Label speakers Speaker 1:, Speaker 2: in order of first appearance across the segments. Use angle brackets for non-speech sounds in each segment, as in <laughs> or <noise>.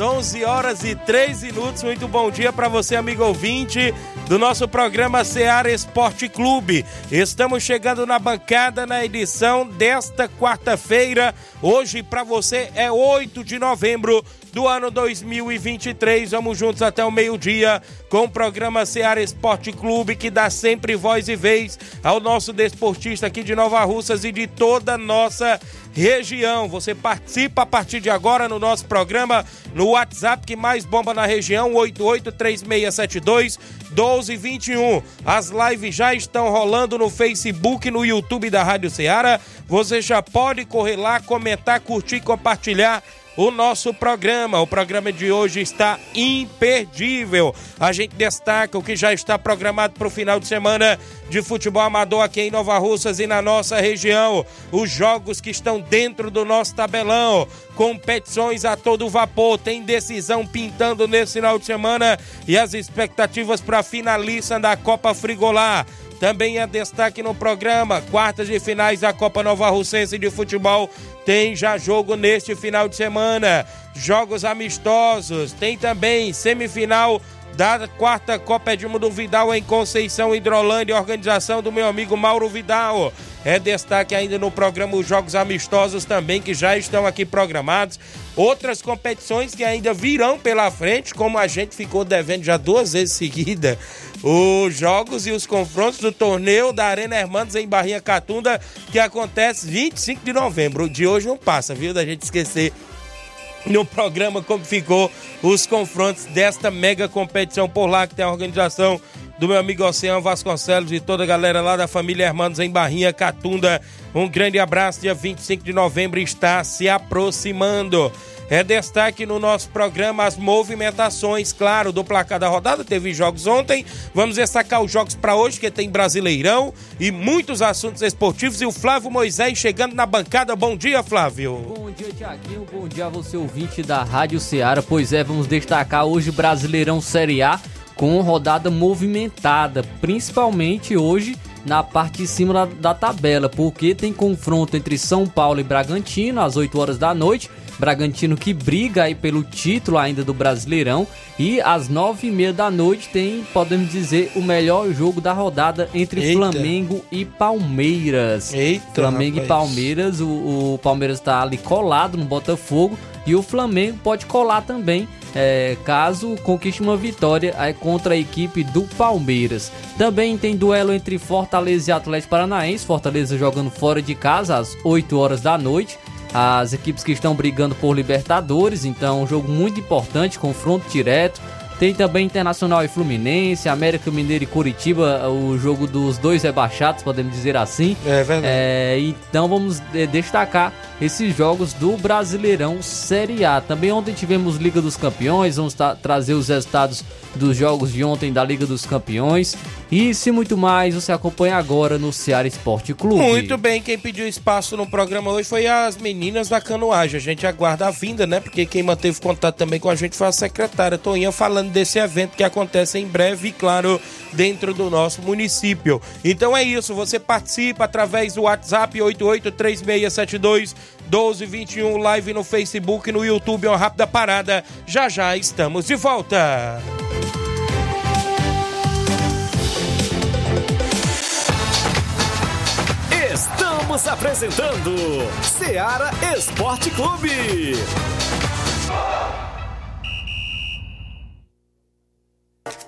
Speaker 1: 11 horas, 11 horas e 3 minutos. Muito bom dia para você, amigo ouvinte do nosso programa Seara Esporte Clube. Estamos chegando na bancada na edição desta quarta-feira. Hoje para você é 8 de novembro do ano 2023. Vamos juntos até o meio-dia com o programa Seara Esporte Clube, que dá sempre voz e vez ao nosso desportista aqui de Nova Russas e de toda a nossa região. Você participa a partir de agora no nosso programa no WhatsApp que mais bomba na região, 883672 1221. As lives já estão rolando no Facebook e no YouTube da Rádio Ceará. Você já pode correr lá, comentar, curtir, compartilhar o nosso programa. O programa de hoje está imperdível. A gente destaca o que já está programado para o final de semana de futebol amador aqui em Nova Russas e na nossa região. Os jogos que estão dentro do nosso tabelão. Competições a todo vapor. Tem decisão pintando nesse final de semana e as expectativas para a finalista da Copa Frigolar. Também é destaque no programa, quartas de finais da Copa Nova Russense de Futebol. Tem já jogo neste final de semana. Jogos amistosos. Tem também semifinal da quarta Copa Edmundo Vidal em Conceição Hidrolândia, organização do meu amigo Mauro Vidal. É destaque ainda no programa os Jogos Amistosos também, que já estão aqui programados. Outras competições que ainda virão pela frente, como a gente ficou devendo já duas vezes seguida, os jogos e os confrontos do torneio da Arena Hermanos em Barrinha Catunda, que acontece 25 de novembro. De hoje não passa, viu? Da gente esquecer no programa como ficou os confrontos desta mega competição por lá, que tem a organização do meu amigo Oceano Vasconcelos e toda a galera lá da família Hermanos em Barrinha Catunda. Um grande abraço, dia 25 de novembro está se aproximando. É destaque no nosso programa as movimentações, claro, do placar da rodada. Teve jogos ontem. Vamos destacar os jogos para hoje, que tem Brasileirão e muitos assuntos esportivos. E o Flávio Moisés chegando na bancada. Bom dia, Flávio.
Speaker 2: Bom dia, Tiaguinho. Bom dia a você, ouvinte da Rádio Ceará. Pois é, vamos destacar hoje Brasileirão Série A com rodada movimentada, principalmente hoje na parte de cima da, da, tabela, porque tem confronto entre São Paulo e Bragantino às 8 horas da noite. Bragantino que briga aí pelo título ainda do Brasileirão. E às nove e meia da noite tem, podemos dizer, o melhor jogo da rodada entre Eita. Flamengo e Palmeiras.
Speaker 1: Eita,
Speaker 2: Flamengo
Speaker 1: rapaz.
Speaker 2: e Palmeiras, o, o Palmeiras está ali colado no Botafogo e o Flamengo pode colar também é, caso conquiste uma vitória é, contra a equipe do Palmeiras. Também tem duelo entre Fortaleza e Atlético Paranaense, Fortaleza jogando fora de casa às 8 horas da noite. As equipes que estão brigando por Libertadores, então um jogo muito importante, confronto direto. Tem também Internacional e Fluminense, América Mineiro e Curitiba, o jogo dos dois rebaixados, podemos dizer assim.
Speaker 1: É verdade.
Speaker 2: É, então vamos destacar esses jogos do Brasileirão Série A. Também ontem tivemos Liga dos Campeões, vamos trazer os resultados dos jogos de ontem da Liga dos Campeões. E se muito mais, você acompanha agora no Ceará Esporte Clube.
Speaker 1: Muito bem, quem pediu espaço no programa hoje foi as meninas da canoagem. A gente aguarda a vinda, né? Porque quem manteve contato também com a gente foi a secretária Toninha falando desse evento que acontece em breve e, claro, dentro do nosso município. Então é isso, você participa através do WhatsApp 883672 1221, live no Facebook e no YouTube, uma rápida parada. Já já estamos de volta.
Speaker 3: Estamos Estamos apresentando Seara Esporte Clube.
Speaker 4: you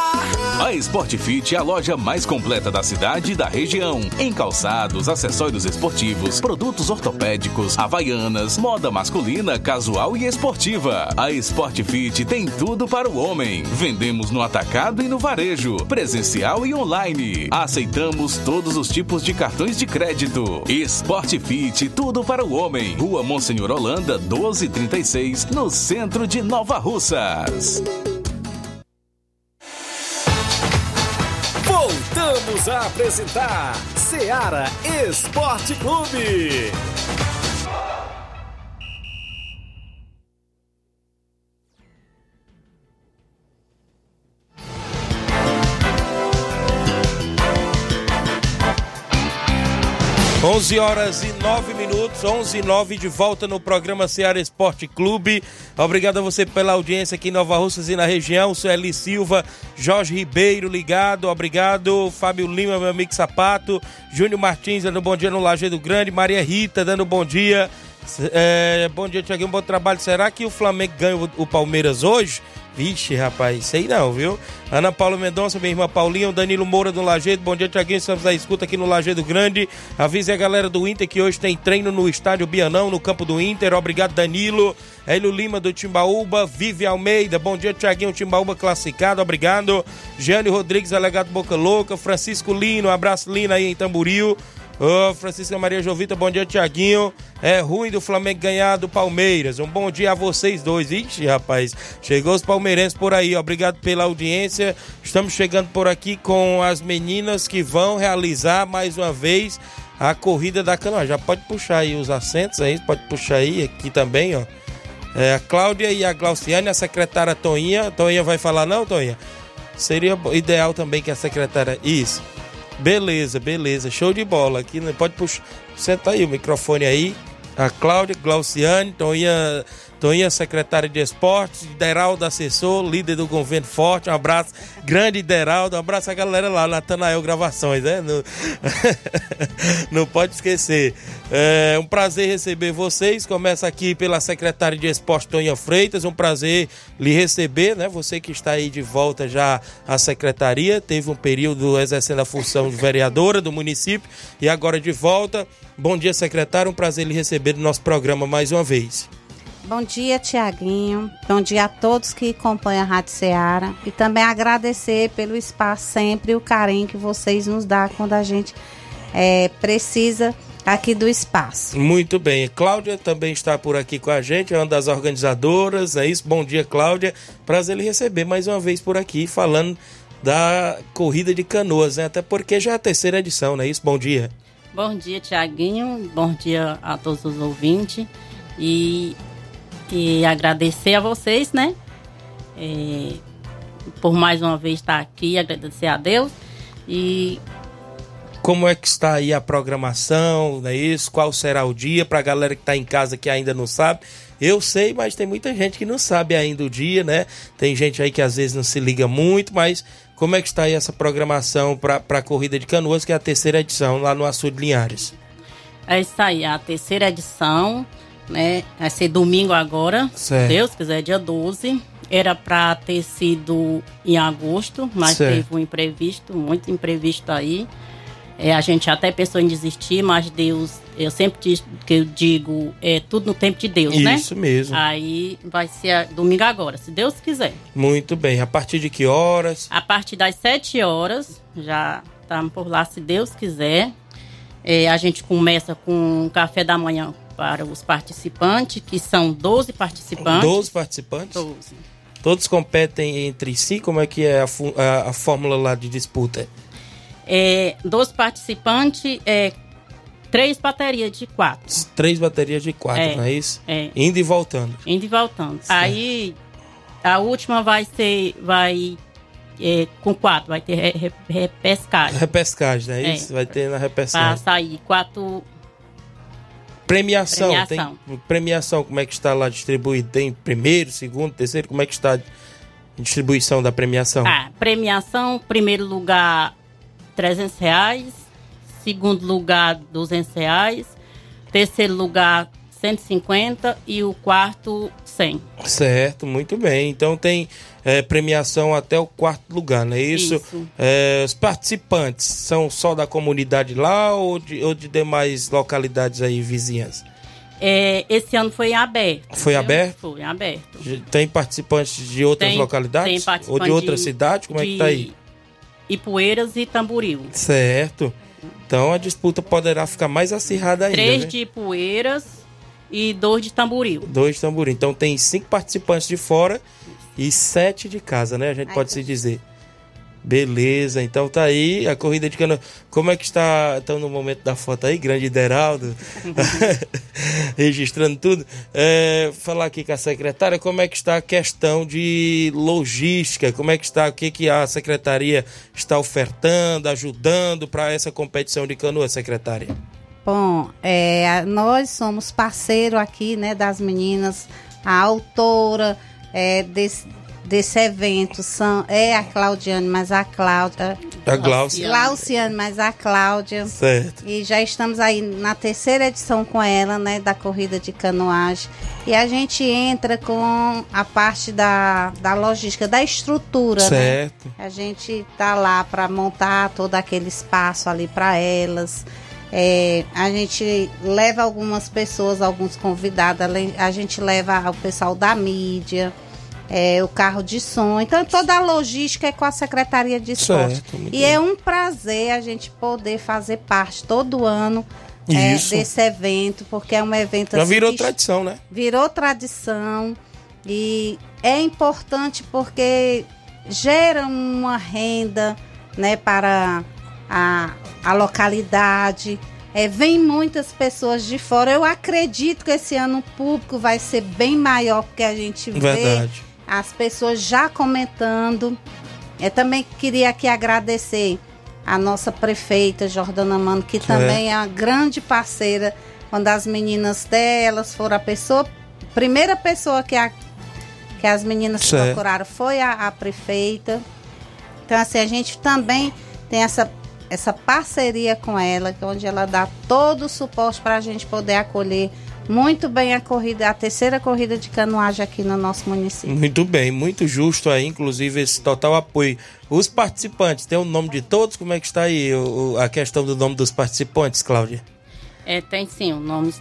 Speaker 5: A Sport Fit é a loja mais completa da cidade e da região. Em calçados, acessórios esportivos, produtos ortopédicos, havaianas, moda masculina, casual e esportiva. A Sport Fit tem tudo para o homem. Vendemos no atacado e no varejo, presencial e online. Aceitamos todos os tipos de cartões de crédito. Sport Fit, tudo para o homem. Rua Monsenhor Holanda, 1236, no centro de Nova Russas.
Speaker 3: Voltamos a apresentar Seara Esporte Clube.
Speaker 1: 11 horas e 9 minutos, 11 e 9 de volta no programa Ceará Esporte Clube. Obrigado a você pela audiência aqui em Nova Russas e na região. Sueli Silva, Jorge Ribeiro ligado, obrigado. Fábio Lima, meu amigo Sapato. Júnior Martins dando bom dia no Lajeado Grande. Maria Rita dando bom dia. É, bom dia, Tiaguinho, bom trabalho. Será que o Flamengo ganha o Palmeiras hoje? Vixe, rapaz, sei não, viu? Ana Paula Mendonça, minha irmã Paulinha, o Danilo Moura do Lajeado. Bom dia, Tiaguinho. Estamos à escuta aqui no Lajeado Grande. Avise a galera do Inter que hoje tem treino no estádio Bianão, no campo do Inter. Obrigado, Danilo. Hélio Lima do Timbaúba, Vive Almeida. Bom dia, Tiaguinho. Timbaúba classificado, obrigado. Jânio Rodrigues, alegado Boca Louca. Francisco Lino, abraço Lino aí em Tamburil. Ô, Francisca Maria Jovita, bom dia, Tiaguinho. É ruim do Flamengo ganhar do Palmeiras. Um bom dia a vocês dois. Ixi, rapaz, chegou os palmeirenses por aí. Obrigado pela audiência. Estamos chegando por aqui com as meninas que vão realizar mais uma vez a corrida da canoa. Já pode puxar aí os assentos aí, pode puxar aí aqui também, ó. É, a Cláudia e a Glauciane, a secretária Toinha. Toinha vai falar não, Toinha? Seria ideal também que a secretária... Isso. Beleza, beleza. Show de bola. Aqui né? pode puxar. Senta aí o microfone aí. A Cláudia, Glauciane, Toinha, Toinha, secretária de esportes, Deraldo, assessor, líder do governo forte. Um abraço, grande Deraldo. Um abraço a galera lá, Natanael Gravações, né? Não, <laughs> Não pode esquecer. É um prazer receber vocês. Começa aqui pela secretária de esporte, Toinha Freitas. Um prazer lhe receber, né? Você que está aí de volta já à secretaria. Teve um período exercendo a função de vereadora do município e agora de volta. Bom dia, secretário. Um prazer lhe receber no nosso programa mais uma vez.
Speaker 6: Bom dia, Tiaguinho. Bom dia a todos que acompanham a Rádio Ceará. E também agradecer pelo espaço sempre, o carinho que vocês nos dão quando a gente é, precisa aqui do espaço.
Speaker 1: Muito bem. Cláudia também está por aqui com a gente, é uma das organizadoras, é isso? Bom dia, Cláudia. Prazer lhe receber mais uma vez por aqui, falando da corrida de canoas, né? Até porque já é a terceira edição, não é isso? Bom dia.
Speaker 7: Bom dia, Tiaguinho. Bom dia a todos os ouvintes. E, e agradecer a vocês, né? É, por mais uma vez estar aqui, agradecer a Deus. E
Speaker 1: Como é que está aí a programação, não é isso? Qual será o dia para a galera que está em casa que ainda não sabe? Eu sei, mas tem muita gente que não sabe ainda o dia, né? Tem gente aí que às vezes não se liga muito, mas como é que está aí essa programação para a corrida de canoas, que é a terceira edição lá no Açude Linhares?
Speaker 7: É isso aí, a terceira edição, né? Vai ser domingo agora,
Speaker 1: Certo.
Speaker 7: se Deus quiser, dia 12. Era para ter sido em agosto, mas
Speaker 1: Certo.
Speaker 7: teve um imprevisto, muito imprevisto aí. É, a gente até pensou em desistir, mas Deus, eu sempre diz, que eu digo, é tudo no tempo de Deus, né?
Speaker 1: Isso mesmo.
Speaker 7: Aí vai ser domingo agora, se Deus quiser.
Speaker 1: Muito bem. A partir de que horas?
Speaker 7: A partir das 7 horas, já estamos por lá, se Deus quiser. É, a gente começa com um café da manhã para os participantes, que são 12 participantes.
Speaker 1: 12 participantes?
Speaker 7: 12.
Speaker 1: Todos competem entre si? Como é que é a, a- a fórmula lá de disputa?
Speaker 7: É, 12 participantes, é, três baterias de quatro.
Speaker 1: Três baterias de quatro,
Speaker 7: É,
Speaker 1: não é isso?
Speaker 7: é.
Speaker 1: Indo e voltando.
Speaker 7: Indo e voltando.
Speaker 1: Certo.
Speaker 7: Aí, a última vai ser, vai é, com quatro, vai ter re- re- repescagem.
Speaker 1: Repescagem, não é,
Speaker 7: É.
Speaker 1: isso? Vai ter na
Speaker 7: Para
Speaker 1: repescagem.
Speaker 7: sair quatro
Speaker 1: Premiação,
Speaker 7: Premiação.
Speaker 1: tem premiação, como é que está lá distribuído? Tem primeiro, segundo, terceiro, como é que está a distribuição da premiação?
Speaker 7: Ah, premiação, primeiro lugar, 300 reais. Segundo lugar, 200 reais. Terceiro lugar, 150. E o quarto, 100.
Speaker 1: Certo, muito bem. Então tem é, premiação até o quarto lugar, não é isso?
Speaker 7: Isso.
Speaker 1: É, os participantes são só da comunidade lá ou de, ou de demais localidades aí vizinhas?
Speaker 7: É, esse ano foi aberto.
Speaker 1: Foi
Speaker 7: viu?
Speaker 1: aberto?
Speaker 7: Foi aberto.
Speaker 1: Tem participantes de outras
Speaker 7: Tem-
Speaker 1: localidades?
Speaker 7: tem participante
Speaker 1: ou de outra
Speaker 7: de-
Speaker 1: cidade? Como é que
Speaker 7: de
Speaker 1: tá aí?
Speaker 7: Ipueiras e Tamboril.
Speaker 1: Certo. Então a disputa poderá ficar mais acirrada ainda.
Speaker 7: Três
Speaker 1: né?
Speaker 7: de Ipueiras e dois de Tamboril.
Speaker 1: Dois tamborim. Então tem cinco participantes de fora e sete de casa, né? A gente pode se dizer. Beleza, então tá aí a corrida de canoa. Como é que está? Estão no momento da foto aí, grande Ideraldo, <laughs> <laughs> registrando tudo. É, falar aqui com a secretária, como é que está a questão de logística? Como é que está? O que, que a secretaria está ofertando, ajudando para essa competição de canoa, secretária?
Speaker 6: Bom, é, nós somos parceiro aqui, né, das meninas. A autora é, desse, desse evento são, é a Claudiane, mas a Cláudia.
Speaker 1: A Glaucia.
Speaker 6: Glauciane, mas a Cláudia.
Speaker 1: Certo.
Speaker 6: E já estamos aí na terceira edição com ela, né, da corrida de canoagem. E a gente entra com a parte da, da logística, da estrutura, né?
Speaker 1: Certo.
Speaker 6: A gente tá lá para montar todo aquele espaço ali para elas. É, a gente leva algumas pessoas, alguns convidados, a gente leva o pessoal da mídia, é, o carro de som. Então toda a logística é com a Secretaria de Esporte.
Speaker 1: Certo,
Speaker 6: E
Speaker 1: bem.
Speaker 6: é um prazer a gente poder fazer parte todo ano é, desse evento, porque é um evento
Speaker 1: Já
Speaker 6: assim,
Speaker 1: virou
Speaker 6: que
Speaker 1: tradição, né?
Speaker 6: virou tradição e é importante porque gera uma renda né, para a, a localidade. É, vem muitas pessoas de fora. Eu acredito que esse ano o público vai ser bem maior, porque a gente vê
Speaker 1: Verdade.
Speaker 6: As pessoas já comentando. Eu também queria aqui agradecer a nossa prefeita Jordana Mano, que também é uma grande parceira. Quando as meninas delas foram a pessoa, primeira pessoa que, a, que as meninas
Speaker 1: Certo.
Speaker 6: procuraram foi a, a prefeita. Então, assim, a gente também tem essa, essa parceria com ela, que é onde ela dá todo o suporte para a gente poder acolher muito bem a corrida, a terceira corrida de canoagem aqui no nosso município.
Speaker 1: Muito bem, muito justo aí, inclusive esse total apoio. Os participantes, tem o nome de todos? Como é que está aí o- a questão do nome dos participantes, Cláudia?
Speaker 7: É, tem sim, o nome.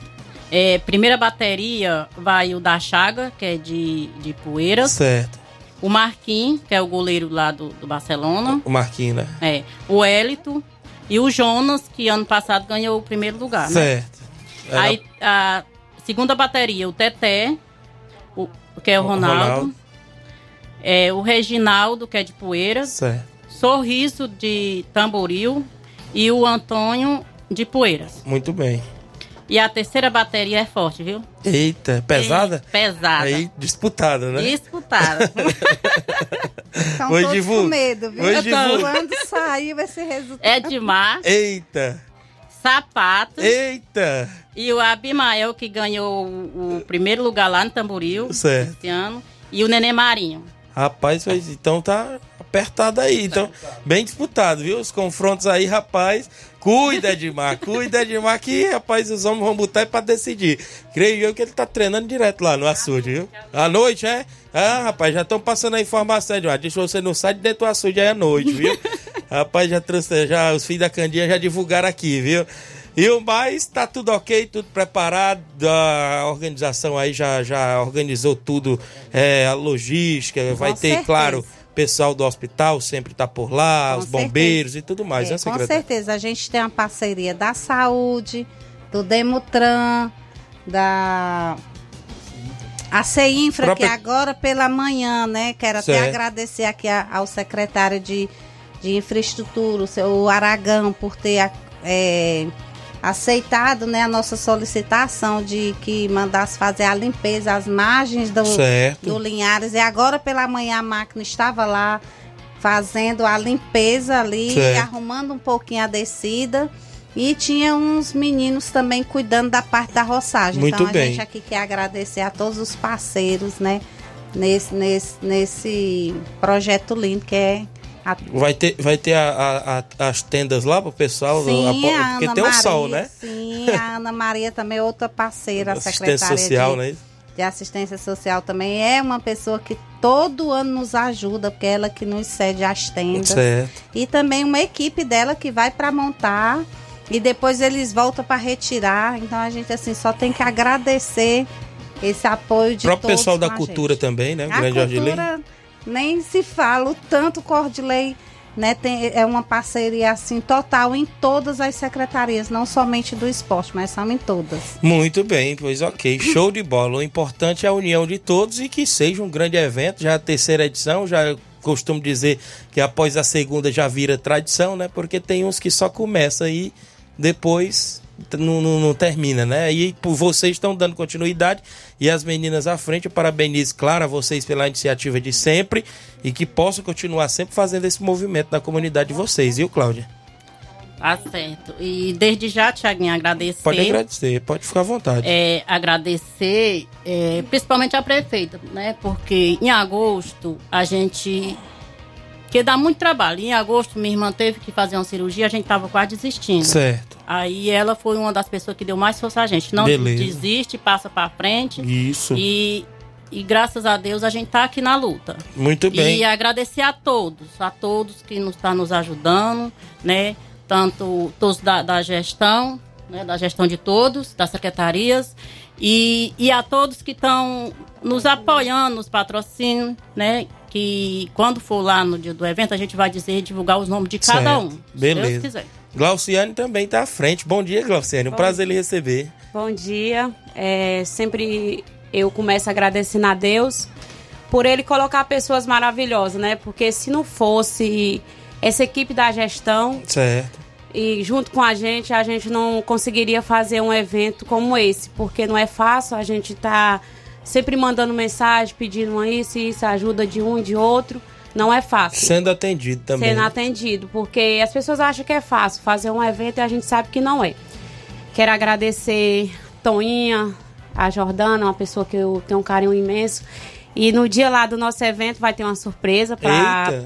Speaker 7: É, primeira bateria vai o da Chaga, que é de, de Poeiras.
Speaker 1: Certo.
Speaker 7: O Marquinhos, que é o goleiro lá do, do Barcelona.
Speaker 1: O Marquinhos, né?
Speaker 7: É. O Hélito. E o Jonas, que ano passado ganhou o primeiro lugar. né?
Speaker 1: Era-
Speaker 7: Aí a segunda bateria, o Teté, o, que é o
Speaker 1: O
Speaker 7: Ronaldo.
Speaker 1: Ronaldo.
Speaker 7: É, o Reginaldo, que é de Poeiras.
Speaker 1: Certo.
Speaker 7: Sorriso de Tamboril. E o Antônio de Poeiras.
Speaker 1: Muito bem.
Speaker 7: E a terceira bateria é forte, viu?
Speaker 1: Eita, pesada?
Speaker 7: É, pesada.
Speaker 1: Aí, disputada, né?
Speaker 7: Disputada. <laughs>
Speaker 6: Estão
Speaker 1: Oi,
Speaker 6: todos
Speaker 1: Divu.
Speaker 6: com medo, viu?
Speaker 1: Oi, Divu.
Speaker 6: Quando sair esse resultado.
Speaker 7: é demais.
Speaker 1: Eita,
Speaker 7: Sapato.
Speaker 1: eita.
Speaker 7: E o Abimael, que ganhou o, o primeiro lugar lá no Tamboril
Speaker 1: Certo.
Speaker 7: esse ano. E o Nenê Marinho.
Speaker 1: Rapaz, então tá apertado aí. Então, bem disputado, viu? Os confrontos aí, rapaz. Cuida, Edmar, <laughs> cuida, Edmar, que, rapaz, os homens vão botar pra decidir. Creio eu que ele tá treinando direto lá no açude, viu? À noite, é? Ah, rapaz, já estão passando a informação, Edmar. Que você não sai de dentro do açude aí à noite, viu? <laughs> rapaz, já, trouxe, já os filhos da Candinha já divulgaram aqui, viu? E o mais, tá tudo ok, tudo preparado. A organização aí já, já organizou tudo, é, a logística, vai ter,
Speaker 6: certeza.
Speaker 1: claro, pessoal do hospital sempre tá por lá,
Speaker 6: Com
Speaker 1: os bombeiros e tudo mais,
Speaker 6: É,
Speaker 1: né,
Speaker 6: com
Speaker 1: secretário?
Speaker 6: certeza, a gente tem uma parceria da saúde, do Demutran, da a CEINFRA,
Speaker 1: Própria-
Speaker 6: que agora pela manhã, né? Quero até
Speaker 1: Certo.
Speaker 6: agradecer aqui a- ao secretário de, de infraestrutura, o seu Aragão, por ter é, aceitado né, a nossa solicitação de que mandasse fazer a limpeza às margens do,
Speaker 1: Certo.
Speaker 6: do Linhares. E agora pela manhã a máquina estava lá fazendo a limpeza ali, arrumando um pouquinho a descida. E tinha uns meninos também cuidando da parte da roçagem.
Speaker 1: Muito
Speaker 6: então a
Speaker 1: bem.
Speaker 6: gente aqui quer agradecer a todos os parceiros, né? Nesse, nesse, nesse projeto lindo que é a
Speaker 1: Vai ter, vai ter a- a- as tendas lá pro pessoal?
Speaker 6: Sim,
Speaker 1: porque tem o
Speaker 6: Maria,
Speaker 1: sol, né?
Speaker 6: Sim, a Ana Maria também é outra parceira, secretária
Speaker 1: social,
Speaker 6: de,
Speaker 1: né?
Speaker 6: de assistência social também. É uma pessoa que todo ano nos ajuda, porque é ela que nos cede as tendas.
Speaker 1: Certo.
Speaker 6: E também uma equipe dela que vai para montar e depois eles voltam para retirar. Então a gente assim só tem que agradecer esse apoio
Speaker 1: O
Speaker 6: de
Speaker 1: próprio
Speaker 6: todos
Speaker 1: pessoal da cultura
Speaker 6: gente.
Speaker 1: também, né? O
Speaker 6: A
Speaker 1: grande
Speaker 6: cultura nem se fala, o tanto que o Ordilei né, tem, é uma parceria assim total em todas as secretarias, não somente do esporte, mas são em todas.
Speaker 1: Muito bem, pois ok, show de bola. O importante é a união de todos e que seja um grande evento, já a terceira edição, já costumo dizer que após a segunda já vira tradição, né? Porque tem uns que só começa e depois não, não- não termina, né? E por vocês estão dando continuidade e as meninas à frente, eu parabenizo, claro, a vocês pela iniciativa de sempre e que possam continuar sempre fazendo esse movimento na comunidade de vocês, viu, Cláudia?
Speaker 7: Tá certo. E desde já, Tiaguinho, agradecer.
Speaker 1: Pode agradecer, pode ficar à vontade.
Speaker 7: é, agradecer é, principalmente a prefeita, né? Porque em agosto a gente. Porque dá muito trabalho. Em agosto, minha irmã teve que fazer uma cirurgia, a gente tava quase desistindo.
Speaker 1: Certo.
Speaker 7: Aí ela foi uma das pessoas que deu mais força a gente. Não
Speaker 1: Beleza.
Speaker 7: desiste, passa pra frente.
Speaker 1: Isso.
Speaker 7: E, e graças a Deus a gente tá aqui na luta.
Speaker 1: Muito bem.
Speaker 7: E agradecer a todos, a todos que nos estão nos ajudando, né? Tanto todos da, da gestão, né? da gestão de todos, das secretarias, e, e a todos que estão nos apoiando nos patrocínios, né? Que quando for lá no dia do evento, a gente vai dizer, divulgar os nomes de cada
Speaker 1: Certo.
Speaker 7: um. Se
Speaker 1: Beleza.
Speaker 7: Deus quiser.
Speaker 1: Glauciane também está à frente. Bom dia, Glauciane. Um prazer lhe receber.
Speaker 8: Bom dia. É, sempre eu começo agradecendo a Deus por ele colocar pessoas maravilhosas, né? Porque se não fosse essa equipe da gestão
Speaker 1: Certo.
Speaker 8: E junto com a gente, a gente não conseguiria fazer um evento como esse, porque não é fácil, a gente tá sempre mandando mensagem, pedindo uma isso e isso, ajuda de um e de outro. Não é fácil
Speaker 1: Sendo atendido também.
Speaker 8: sendo atendido, porque as pessoas acham que é fácil fazer um evento e a gente sabe que não é. Quero agradecer Toinha, a Jordana, uma pessoa que eu tenho um carinho imenso. E no dia lá do nosso evento vai ter uma surpresa para.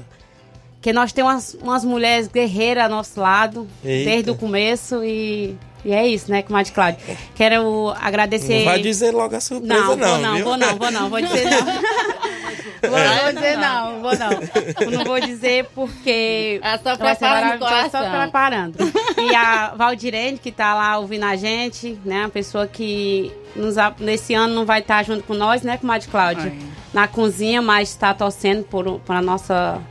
Speaker 8: Que nós temos umas, umas mulheres guerreiras ao nosso lado
Speaker 1: Eita.
Speaker 8: desde o começo e, e é isso, né, comadre Cláudia? Quero agradecer.
Speaker 1: Não vai dizer logo a surpresa,
Speaker 8: Não,
Speaker 1: não.
Speaker 8: vou não,
Speaker 1: viu?
Speaker 8: vou não, vou não, vou dizer não. <laughs> Vou, vou dizer não, vou não. Não vou dizer porque.
Speaker 7: É só preparando
Speaker 8: maravilhoso, Só preparando. E a Valdirene, que tá lá ouvindo a gente, né? Uma pessoa que nos, nesse ano não vai estar junto com nós, né, comadre Cláudia? Na cozinha, mas está torcendo por, por a nossa,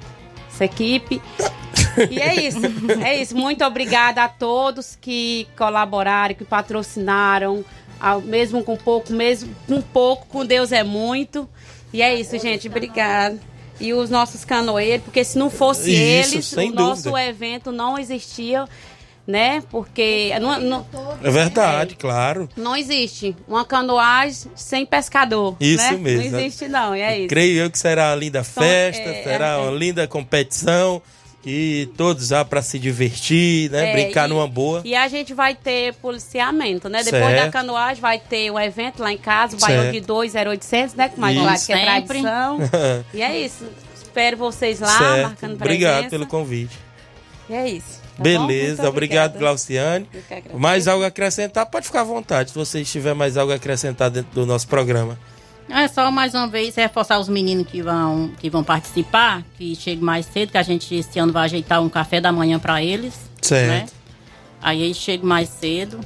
Speaker 8: nossa equipe. E é isso, é isso. Muito obrigada a todos que colaboraram, que patrocinaram, ao- mesmo com pouco, mesmo com pouco, com Deus é muito. E é isso, gente, obrigada. E os nossos canoeiros, porque se não fosse
Speaker 1: Isso,
Speaker 8: eles, o nosso
Speaker 1: dúvida.
Speaker 8: evento não existia, né? Porque não, não,
Speaker 1: É verdade, claro.
Speaker 8: não existe uma canoagem sem pescador.
Speaker 1: Isso
Speaker 8: né?
Speaker 1: mesmo.
Speaker 8: Não existe, não, e é isso.
Speaker 1: Creio eu que será uma linda festa,
Speaker 8: é,
Speaker 1: será
Speaker 8: é.
Speaker 1: uma linda competição. E todos lá para se divertir, né?
Speaker 8: É,
Speaker 1: Brincar
Speaker 8: e-
Speaker 1: numa boa.
Speaker 8: E a gente vai ter policiamento, né? Depois
Speaker 1: Certo.
Speaker 8: da canoagem vai ter um evento lá em casa, o. Baião de 2, 0800, né? Com mais claro que é tradição. <laughs> e é isso. espero vocês lá,
Speaker 1: certo.
Speaker 8: marcando presença.
Speaker 1: Obrigado pelo convite.
Speaker 8: E é isso. Tá?
Speaker 1: Beleza, obrigado. Glauciane. Mais algo a acrescentar? Pode ficar à vontade, se você tiver mais algo a acrescentar dentro do nosso programa.
Speaker 7: É só mais uma vez reforçar os meninos que vão, que vão participar, que cheguem mais cedo, que a gente esse ano vai ajeitar um café da manhã para eles.
Speaker 1: Certo.
Speaker 7: Né? Aí eles chegam mais cedo.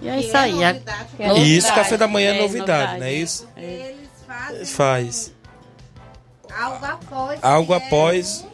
Speaker 7: E é isso
Speaker 6: é
Speaker 7: aí. é-
Speaker 6: novidade,
Speaker 8: É
Speaker 1: E
Speaker 8: novidade,
Speaker 1: isso, café da manhã é,
Speaker 8: é
Speaker 1: novidade,
Speaker 8: novidade,
Speaker 1: não é
Speaker 8: é.
Speaker 1: isso?
Speaker 6: Eles fazem
Speaker 1: Faz.
Speaker 6: algo após.
Speaker 1: Algo
Speaker 6: é
Speaker 1: após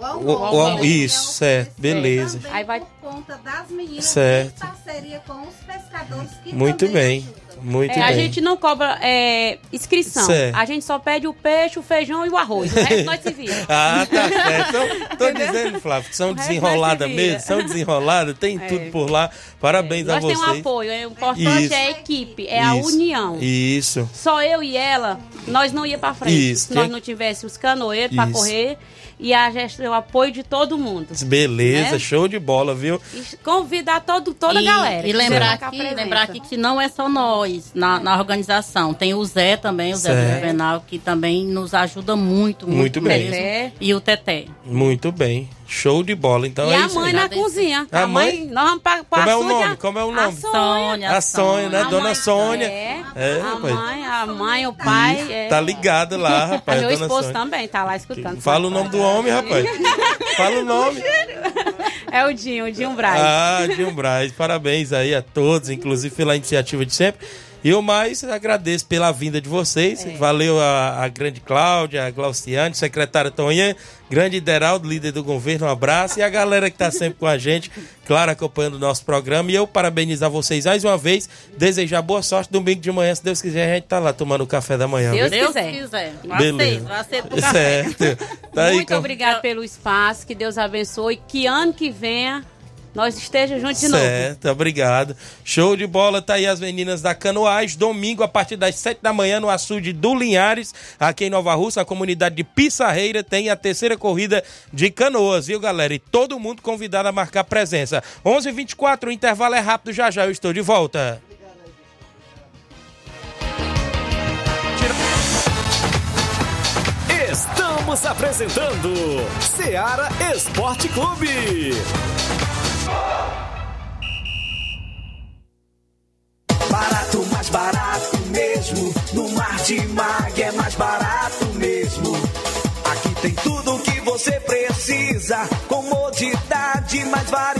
Speaker 6: o
Speaker 1: isso, certo,
Speaker 6: Também
Speaker 1: beleza.
Speaker 8: Aí vai-
Speaker 6: por conta das meninas
Speaker 1: Certo.
Speaker 6: em parceria com os pescadores que
Speaker 1: Muito bem,
Speaker 6: ajudam.
Speaker 1: muito
Speaker 8: É, a
Speaker 1: bem.
Speaker 8: gente não cobra é, inscrição.
Speaker 1: Certo.
Speaker 8: A gente só pede o peixe, o feijão e o arroz. O resto <laughs> nós se vira.
Speaker 1: Ah, tá certo. Então, tô dizendo, Flávio, que são desenroladas mesmo, são desenroladas, tem tudo por lá. Parabéns a
Speaker 8: Nós temos um
Speaker 1: vocês.
Speaker 8: apoio. É, o importante
Speaker 1: Isso.
Speaker 8: é a equipe, é a
Speaker 1: Isso.
Speaker 8: união.
Speaker 1: Isso.
Speaker 8: Só eu e ela, nós não ia pra frente.
Speaker 1: Isso.
Speaker 8: Se nós não tivéssemos os canoeiros pra
Speaker 1: Isso.
Speaker 8: correr e a gest- o apoio de todo mundo.
Speaker 1: Beleza,
Speaker 8: Né?
Speaker 1: show de bola, viu?
Speaker 8: E convidar todo, toda
Speaker 7: e,
Speaker 8: a galera.
Speaker 7: E lembrar aqui, lembrar aqui que não é só nós na, na organização. Tem o Zé também, o Zé. Juvenal, que também nos ajuda muito, muito,
Speaker 1: Muito bem.
Speaker 7: mesmo. E o Teté.
Speaker 1: Muito bem. Show de bola. Então
Speaker 8: e
Speaker 1: é
Speaker 8: a
Speaker 1: isso.
Speaker 8: mãe
Speaker 1: aí.
Speaker 8: na cozinha.
Speaker 1: A
Speaker 8: A mãe,
Speaker 1: mãe?
Speaker 8: nós vamos pra
Speaker 1: Como é o nome?
Speaker 8: a-
Speaker 1: Como é o
Speaker 8: a
Speaker 1: nome?
Speaker 8: Sônia.
Speaker 1: A Sônia, né?
Speaker 7: A
Speaker 1: Dona
Speaker 7: mãe-
Speaker 1: Sônia.
Speaker 8: É,
Speaker 1: É,
Speaker 8: a
Speaker 1: rapaz.
Speaker 8: mãe, a mãe, o pai. é.
Speaker 1: Tá ligado lá,
Speaker 8: A <laughs>
Speaker 1: rapaz.
Speaker 8: meu
Speaker 1: Dona
Speaker 8: esposo
Speaker 1: Sônia.
Speaker 8: também tá lá escutando.
Speaker 1: Fala o nome do homem, rapaz. <laughs> Fala o nome.
Speaker 8: É o Dinho, o Dinho Braz.
Speaker 1: Ah, Dinho Braz. Parabéns aí a todos, inclusive pela iniciativa de sempre. E eu mais agradeço pela vinda de vocês.
Speaker 8: É.
Speaker 1: Valeu a, a grande Cláudia, a Glauciane, secretária Tonha, grande Ideraldo, líder do governo, um abraço. E a galera que está sempre com a gente, claro, acompanhando o nosso programa. E eu parabenizar vocês mais uma vez, desejar boa sorte. Domingo de manhã, se Deus quiser, a gente tá lá tomando o café da manhã.
Speaker 8: Deus
Speaker 1: viu?
Speaker 7: Deus
Speaker 8: quiser.
Speaker 7: quiser. Vai
Speaker 1: Beleza.
Speaker 7: ser, vai ser pro café.
Speaker 1: Certo. Tá aí
Speaker 8: Muito
Speaker 1: com-
Speaker 8: obrigado pelo espaço, que Deus abençoe. Que ano que venha nós estejamos juntos de novo.
Speaker 1: Certo, obrigado. Show de bola, tá aí as meninas da Canoais, domingo a partir das 7 da manhã no açude do Linhares, aqui em Nova Russa, a comunidade de Pissarreira tem a terceira corrida de canoas, viu galera? E todo mundo convidado a marcar presença. 11:24 h 24 o intervalo é rápido, já já eu estou de volta.
Speaker 3: Estamos apresentando Seara Esporte Clube.
Speaker 9: Mais barato mesmo. No Martimag é mais barato mesmo. Aqui tem tudo o que você precisa. Comodidade, mais variedade.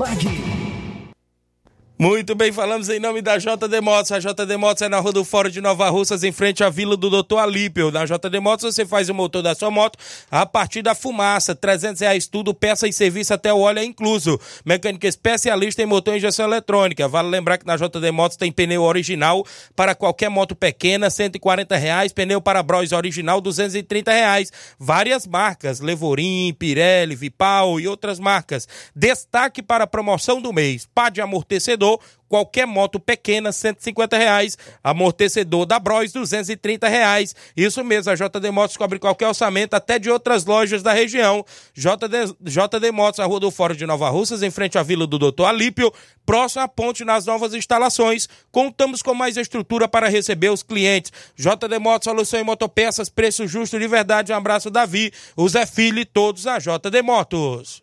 Speaker 9: Mag.
Speaker 1: Muito bem, falamos em nome da JD Motos. A JD Motos é na Rua do Fórum de Nova Russas, em frente à Vila do Doutor Alípio. Na JD Motos você faz o motor da sua moto a partir da fumaça. 300 reais tudo, peça e serviço até o óleo é incluso. Mecânica especialista em motor e injeção eletrônica. Vale lembrar que na JD Motos tem pneu original para qualquer moto pequena, 140 reais. Pneu para Bros original, 230 reais. Várias marcas, Levorim, Pirelli, Vipal e outras marcas. Destaque para a promoção do mês. Pá de amortecedor qualquer moto pequena, 150 reais. Amortecedor da Bros, 230 reais. Isso mesmo, a JD Motos cobre qualquer orçamento, até de outras lojas da região. JD, JD Motos, a Rua do Fórum de Nova Russas, em frente à Vila do Doutor Alípio, próximo à ponte nas novas instalações. Contamos com mais estrutura para receber os clientes. JD Motos, solução em motopeças, preço justo de verdade. Um abraço, Davi, o Zé Filho e todos a JD Motos.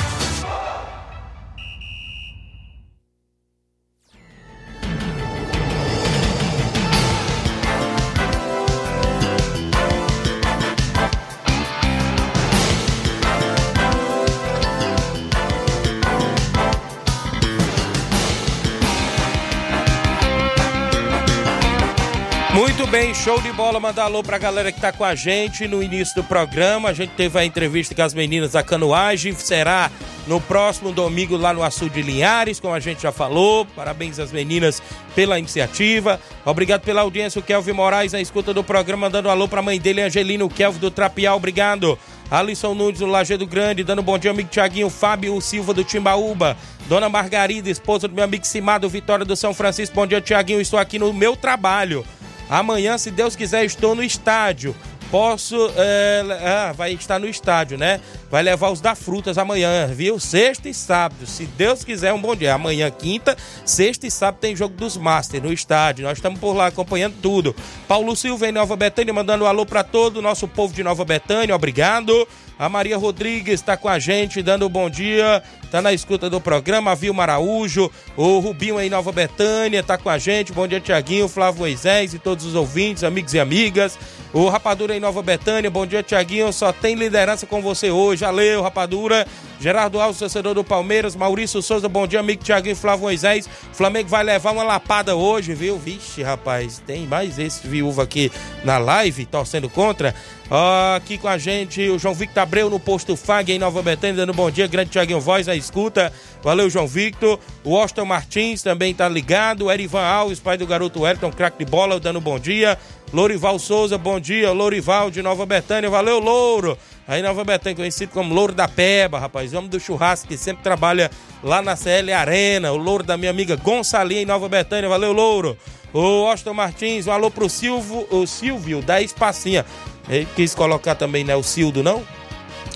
Speaker 1: Muito bem, show de bola. Mandar alô pra galera que tá com a gente no início do programa. A gente teve a entrevista com as meninas da canoagem. Será no próximo domingo lá no Açude de Linhares, como a gente já falou. Parabéns às meninas pela iniciativa. Obrigado pela audiência. O Kelvin Moraes na escuta do programa, mandando alô pra mãe dele, Angelino Kelvin do Trapial. Obrigado. Alisson Nunes do Lajeado Grande, dando bom dia, amigo Tiaguinho, Fábio Silva do Timbaúba, Dona Margarida, esposa do meu amigo Simado, Vitória do São Francisco. Bom dia, Tiaguinho. Estou aqui no meu trabalho. Amanhã, se Deus quiser, estou no estádio. Posso. É, ah, vai estar no estádio, né? Vai levar os da frutas amanhã, viu? Sexta e sábado. Se Deus quiser, um bom dia. Amanhã, quinta, sexta e sábado tem jogo dos Masters no estádio. Nós estamos por lá acompanhando tudo. Paulo Silva em Nova Betânia, mandando um alô para todo o nosso povo de Nova Betânia. Obrigado. A Maria Rodrigues está com a gente, dando um bom dia. Está na escuta do programa. A Vilma Araújo, o Rubinho em Nova Betânia está com a gente. Bom dia, Tiaguinho, Flávio Moisés e todos os ouvintes, amigos e amigas. O Rapadura em Nova Betânia, bom dia, Tiaguinho. Só tem liderança com você hoje. Valeu, Rapadura. Gerardo Alves, torcedor do Palmeiras. Maurício Souza, bom dia, amigo Tiaguinho Flávio Moisés. Flamengo vai levar uma lapada hoje, viu? Vixe, rapaz, tem mais esse viúva aqui na live, torcendo contra. Aqui com a gente o João Victor Abreu no posto FAG em Nova Betânia, dando bom dia. Grande Tiaguinho Voz, a escuta. Valeu, João Victor. O Austin Martins também tá ligado. O Erivan Alves, pai do garoto Wellington, craque de bola, dando bom dia. Lourival Souza, bom dia. Lourival de Nova Betânia, valeu, Louro. Aí Nova Betânia, conhecido como Louro da Peba, rapaz. Homem do churrasco que sempre trabalha lá na CL Arena. O Louro da minha amiga Gonçalinha em Nova Betânia, valeu, Louro. O Austin Martins, um alô pro Silvio, o Silvio da Espacinha. Ele quis colocar também, né, o Sildo, não?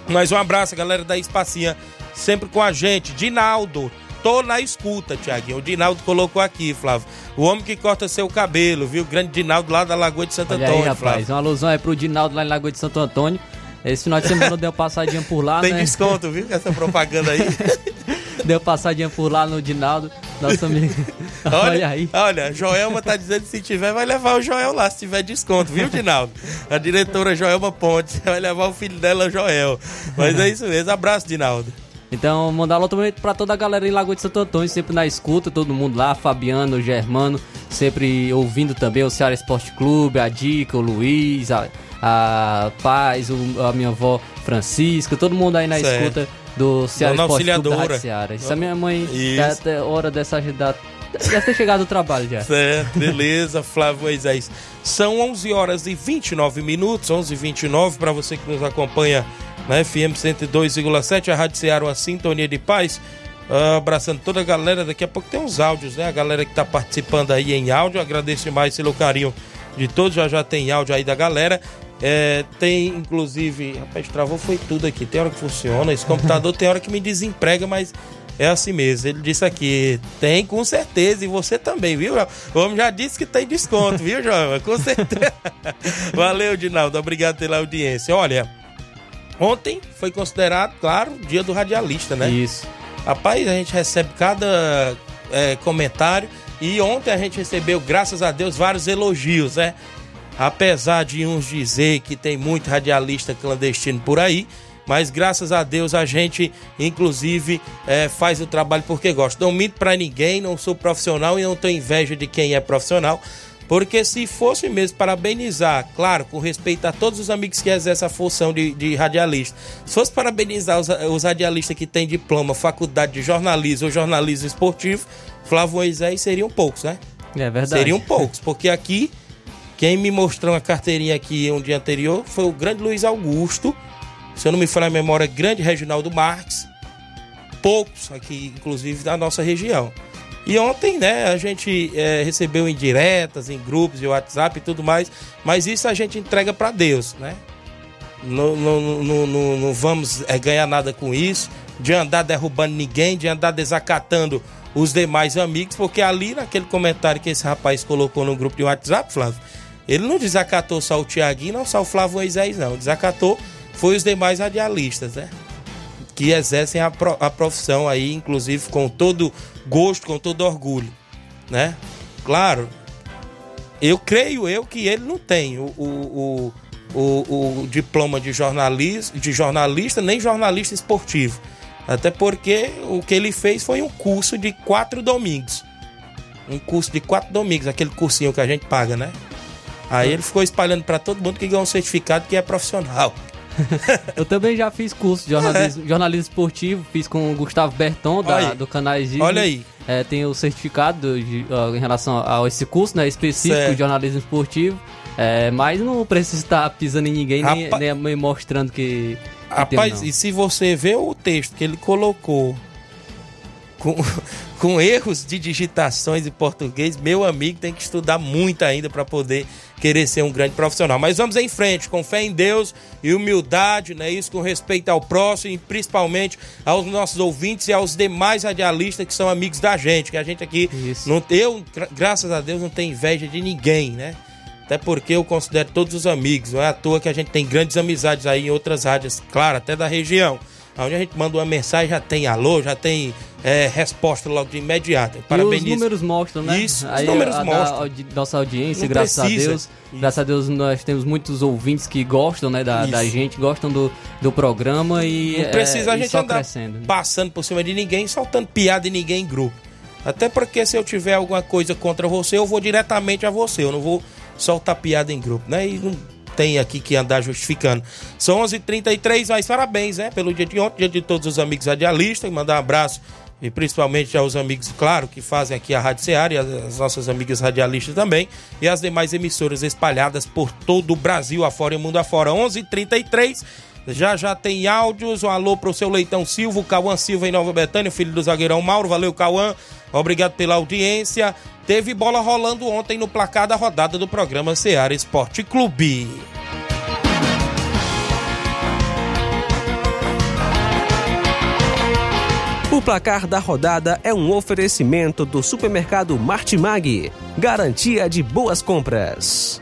Speaker 1: Mas um abraço, galera da Espacinha, sempre com a gente. Dinaldo, tô na escuta, Tiaguinho. O Dinaldo colocou aqui, Flávio. O homem que corta seu cabelo, viu? O grande Dinaldo lá da Lagoa de Santo
Speaker 2: Olha
Speaker 1: Antônio,
Speaker 2: aí, rapaz.
Speaker 1: Flávio.
Speaker 2: Uma alusão aí pro Dinaldo lá em Lagoa de Santo Antônio. Esse final de semana deu passadinha por lá,
Speaker 1: Tem
Speaker 2: né?
Speaker 1: desconto, viu? Com essa propaganda aí. <laughs>
Speaker 2: Deu passadinha por lá no Dinaldo, nosso amigo. <laughs> Olha, aí.
Speaker 1: Olha, Joelma tá dizendo que se tiver, vai levar o Joel lá, se tiver desconto, viu, Dinaldo? A diretora Joelma Pontes <laughs> vai levar o filho dela, Joel. Mas é isso mesmo. Abraço, Dinaldo.
Speaker 2: Então, mandar alô também pra toda a galera em Lagoa de Santo Antônio, sempre na escuta, todo mundo lá, Fabiano, Germano, sempre ouvindo também o Ceará Esporte Clube, a Dica, o Luiz, a, a Paz, o- a minha avó Francisca, todo mundo aí na
Speaker 1: Certo.
Speaker 2: escuta do Ceará
Speaker 1: Dona
Speaker 2: Esporte Clube da Ceará. Isso a minha mãe,
Speaker 1: Isso.
Speaker 2: já até hora dessa da, deve ter chegado do trabalho já.
Speaker 1: Certo, beleza, Flávio Moisés. São 11 horas e 29 minutos, 11 e 29 para você que nos acompanha na FM 102,7, a Rádio Ceará, uma sintonia de paz. Ah, abraçando toda a galera, daqui a pouco tem uns áudios, né? A galera que tá participando aí em áudio, agradeço demais pelo carinho de todos, já já tem áudio aí da galera. É, tem inclusive, rapaz, travou foi tudo aqui. Tem hora que funciona, esse computador <laughs> tem hora que me desemprega, mas é assim mesmo. Ele disse aqui, tem com certeza, e você também, viu? O homem já disse que tem desconto, viu, João? Com certeza. <laughs> Valeu, Dinaldo, obrigado pela audiência. Olha, ontem foi considerado, claro, o dia do radialista, né?
Speaker 2: Isso.
Speaker 1: Rapaz, a gente recebe cada é, comentário e ontem a gente recebeu, graças a Deus, vários elogios, né? Apesar de uns dizer que tem muito radialista clandestino por aí, mas graças a Deus a gente, inclusive, é, faz o trabalho porque gosta. Não minto pra ninguém, não sou profissional e não tenho inveja de quem é profissional. Porque se fosse mesmo parabenizar, claro, com respeito a todos os amigos que exercem a função de, de radialista, se fosse parabenizar os, os radialistas que têm diploma, faculdade de jornalismo ou jornalismo esportivo, Flávio Moisés seriam poucos, né?
Speaker 2: É verdade.
Speaker 1: Seriam poucos, porque aqui, quem me mostrou uma carteirinha aqui um dia anterior foi o grande Luiz Augusto, se eu não me falar a memória, grande Reginaldo Marques, poucos aqui, inclusive, da nossa região. E ontem, né, a gente eh, recebeu indiretas em grupos de WhatsApp e tudo mais, mas isso a gente entrega para Deus, né? Não, não, vamos eh, ganhar nada com isso, de andar derrubando ninguém, de andar desacatando os demais amigos, porque ali naquele comentário que esse rapaz colocou no grupo de WhatsApp, Flávio, ele não desacatou só o Tiaguinho, não só o Flávio Moisés, não. Desacatou foi os demais radialistas, né? que exercem a, pro- a profissão aí, inclusive com todo gosto, com todo orgulho, né? Claro, eu creio eu que ele não tem o, o, o, o, o diploma de jornalista, de jornalista, nem jornalista esportivo. Até porque o que ele fez foi um curso de quatro domingos. Um curso de quatro domingos, aquele cursinho que a gente paga, né? Aí ele ficou espalhando para todo mundo que ganhou um certificado que é profissional. <laughs>
Speaker 2: Eu também já fiz curso de jornalismo, jornalismo esportivo, fiz com o Gustavo Berton, da, do Canais Disney.
Speaker 1: Olha aí.
Speaker 2: É, tem o certificado de- ó, em relação a esse curso, né, específico
Speaker 1: Certo.
Speaker 2: de jornalismo esportivo. É, mas não precisa estar pisando em ninguém, nem,
Speaker 1: Rapa-
Speaker 2: nem mostrando que.
Speaker 1: Rapaz, e se você vê o texto que ele colocou com, com erros de digitações em português, meu amigo tem que estudar muito ainda para poder querer ser um grande profissional. Mas vamos em frente, com fé em Deus e humildade, né? Isso com respeito ao próximo e principalmente aos nossos ouvintes e aos demais radialistas que são amigos da gente, que a gente aqui não eu, gra- graças a Deus, não tenho inveja de ninguém, né? Até porque eu considero todos os amigos. Não é à toa que a gente tem grandes amizades aí em outras rádios, claro, até da região. Onde a gente manda uma mensagem, já tem alô, já tem é, resposta logo de imediato.
Speaker 2: E os números mostram, né?
Speaker 1: Isso, os
Speaker 2: Aí
Speaker 1: números
Speaker 2: a,
Speaker 1: mostram.
Speaker 2: nossa audiência,
Speaker 1: Não
Speaker 2: graças
Speaker 1: precisa.
Speaker 2: a Deus. Graças a Deus nós temos muitos ouvintes que gostam, né, da,
Speaker 1: Isso.
Speaker 2: da gente, gostam do, do programa e
Speaker 1: Não precisa
Speaker 2: é,
Speaker 1: a gente andar
Speaker 2: crescendo. né?
Speaker 1: passando por cima de ninguém, soltando piada em ninguém em grupo. Até porque se eu tiver alguma coisa contra você, eu vou diretamente a você. Eu não vou soltar piada em grupo, né? E não tem aqui que andar justificando. São 11h33, mas parabéns, né? Pelo dia de ontem, dia de todos os amigos radialistas. Mandar um abraço e principalmente aos amigos, claro, que fazem aqui a Rádio Seara e as, as nossas amigas radialistas também. E as demais emissoras espalhadas por todo o Brasil, afora e mundo afora. 11h33. Já já tem áudios. Um alô pro seu Leitão Silva, Cauã Silva em Nova Betânia, filho do zagueirão Mauro. Valeu, Cauã. Obrigado pela audiência. Teve bola rolando ontem no placar da rodada do programa Seara Esporte Clube.
Speaker 10: O placar da rodada é um oferecimento do supermercado Martimag, garantia de boas compras.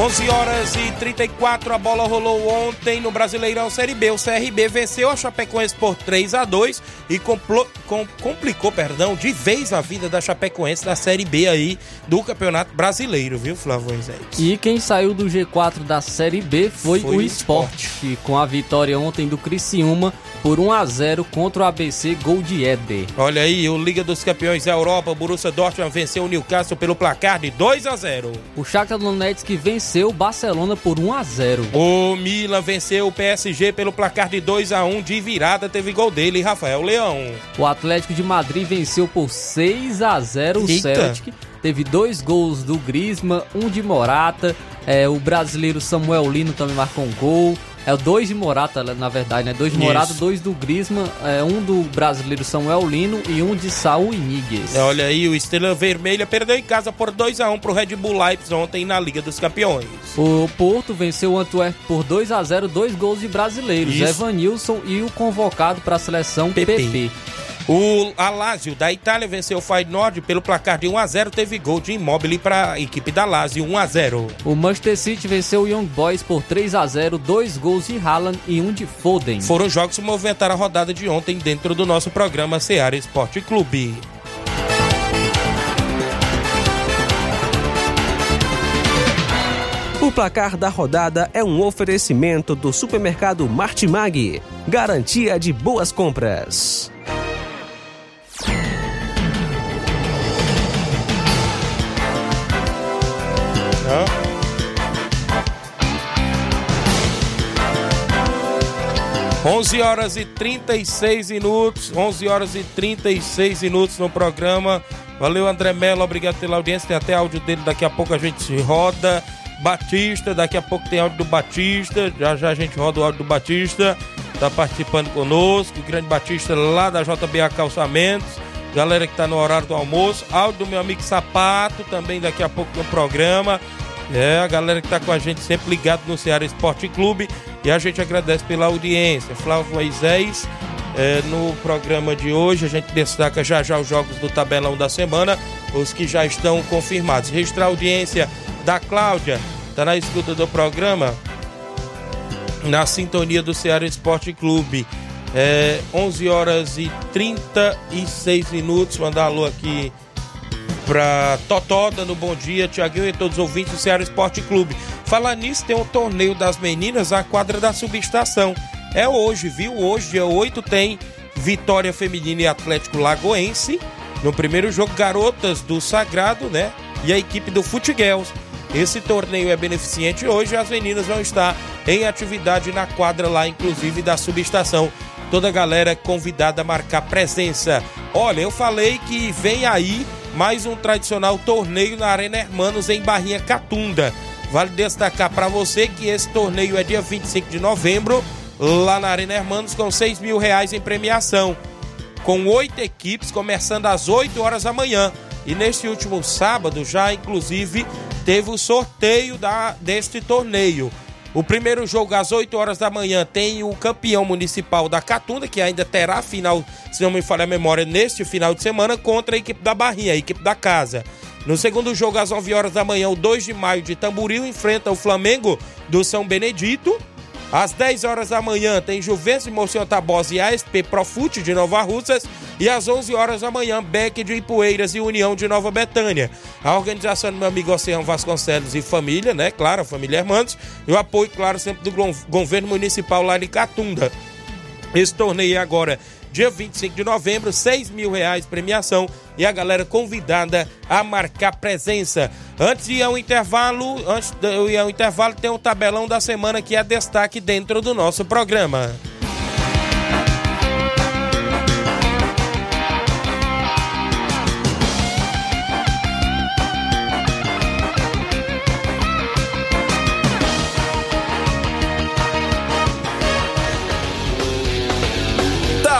Speaker 1: Onze horas e 34, a bola rolou ontem no Brasileirão Série B. O CRB venceu a Chapecoense por 3 a 2 e complo- com- complicou, perdão, de vez a vida da Chapecoense na Série B aí do Campeonato Brasileiro, viu, Flávio Moisés?
Speaker 2: E quem saiu do G4 da Série B foi,
Speaker 1: Foi
Speaker 2: o Sport, com a vitória ontem do Criciúma por 1 a 0 contra o ABC Gol de Éder.
Speaker 1: Olha aí, o Liga dos Campeões da Europa, o Borussia Dortmund venceu o Newcastle pelo placar de 2 a 0.
Speaker 2: O Shakhtar Donetsk venceu o Barcelona por 1 a 0.
Speaker 1: O Milan venceu o PSG pelo placar de 2 a 1 de virada, teve gol dele, Rafael Leão.
Speaker 2: O Atlético de Madrid venceu por 6 a 0 o
Speaker 1: Eita.
Speaker 2: Celtic. Teve dois gols do Grisma, um de Morata. É, o brasileiro Samuel Lino também marcou um gol. É o dois de Morata, na verdade, né? Dois de
Speaker 1: Isso.
Speaker 2: Morata, dois do Grisma, é, um do brasileiro Samuel Lino e um de Saul Iniguez.
Speaker 1: É, Olha aí, o Estrela Vermelha perdeu em casa por 2 a 1 pro Red Bull Leipzig ontem na Liga dos Campeões.
Speaker 2: O Porto venceu o Antwerp por 2 a 0 dois gols de brasileiros,
Speaker 1: Isso.
Speaker 2: Evanilson e o convocado para a seleção PP.
Speaker 1: O Alásio da Itália venceu o Feyenoord pelo placar de 1 a 0, teve gol de Immobile para a equipe da Lazio 1 a 0.
Speaker 2: O Manchester City venceu o Young Boys por 3 a 0 dois gols de Haaland e um de Foden.
Speaker 1: Foram jogos que movimentaram a rodada de ontem dentro do nosso programa Seara Esporte Clube.
Speaker 10: O placar da rodada é um oferecimento do supermercado Martimag, garantia de boas compras.
Speaker 1: 11 horas e 36 minutos, 11 horas e 36 minutos no programa. Valeu, André Mello, obrigado pela audiência. Tem até áudio dele, daqui a pouco a gente se roda. Batista, daqui a pouco tem áudio do Batista, já já a gente roda o áudio do Batista, tá participando conosco. O grande Batista lá da JBA Calçamentos, galera que tá no horário do almoço. Áudio do meu amigo Sapato, também daqui a pouco no programa. É, a galera que tá com a gente sempre ligado no Ceará Esporte Clube. E a gente agradece pela audiência. Flávio Moisés, é, no programa de hoje, a gente destaca já já os jogos do tabelão da semana, os que já estão confirmados. Registrar a audiência da Cláudia, tá na escuta do programa. na sintonia do Ceará Esporte Clube. É, 11 horas e 36 minutos. Mandar alô aqui pra Totó, dando bom dia, Tiaguinho e todos os ouvintes do Ceará Esporte Clube. Falar nisso, tem um torneio das meninas, a quadra da subestação. É hoje, viu? Hoje, dia 8, tem Vitória Feminina e Atlético Lagoense. No primeiro jogo, Garotas do Sagrado, né? E a equipe do Futiguels. Esse torneio é beneficente hoje. As meninas vão estar em atividade na quadra lá, inclusive da subestação. Toda a galera convidada a marcar presença. Olha, eu falei que vem aí mais um tradicional torneio na Arena Hermanos em Barrinha Catunda. Vale destacar para você que esse torneio é dia 25 de novembro, lá na Arena Hermanos, com 6 mil reais em premiação. Com oito equipes, começando às 8 horas da manhã. E neste último sábado, já inclusive, teve o sorteio da, deste torneio. O primeiro jogo às 8 horas da manhã tem o campeão municipal da Catunda, que ainda terá final, se não me falha a memória, neste final de semana, contra a equipe da Barrinha, a equipe da casa. No segundo jogo, às 9 horas da manhã, o 2 de maio de Tamboril enfrenta o Flamengo do São Benedito. Às 10 horas da manhã tem Juventus de Monsenhor Tabosa e ASP Profute de Nova Russas. E às 11 horas da manhã, Beck de Ipueiras e União de Nova Betânia. A organização do meu amigo Oceano Vasconcelos e família, né? Claro, a família Hermanos. E o apoio, claro, sempre do governo municipal lá de Catunda. Esse torneio agora dia 25 de novembro, 6 mil reais premiação e a galera convidada a marcar presença. Antes de ir ao intervalo, antes de ir ao intervalo, tem o tabelão da semana que é destaque dentro do nosso programa.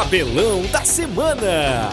Speaker 3: Tabelão da Semana.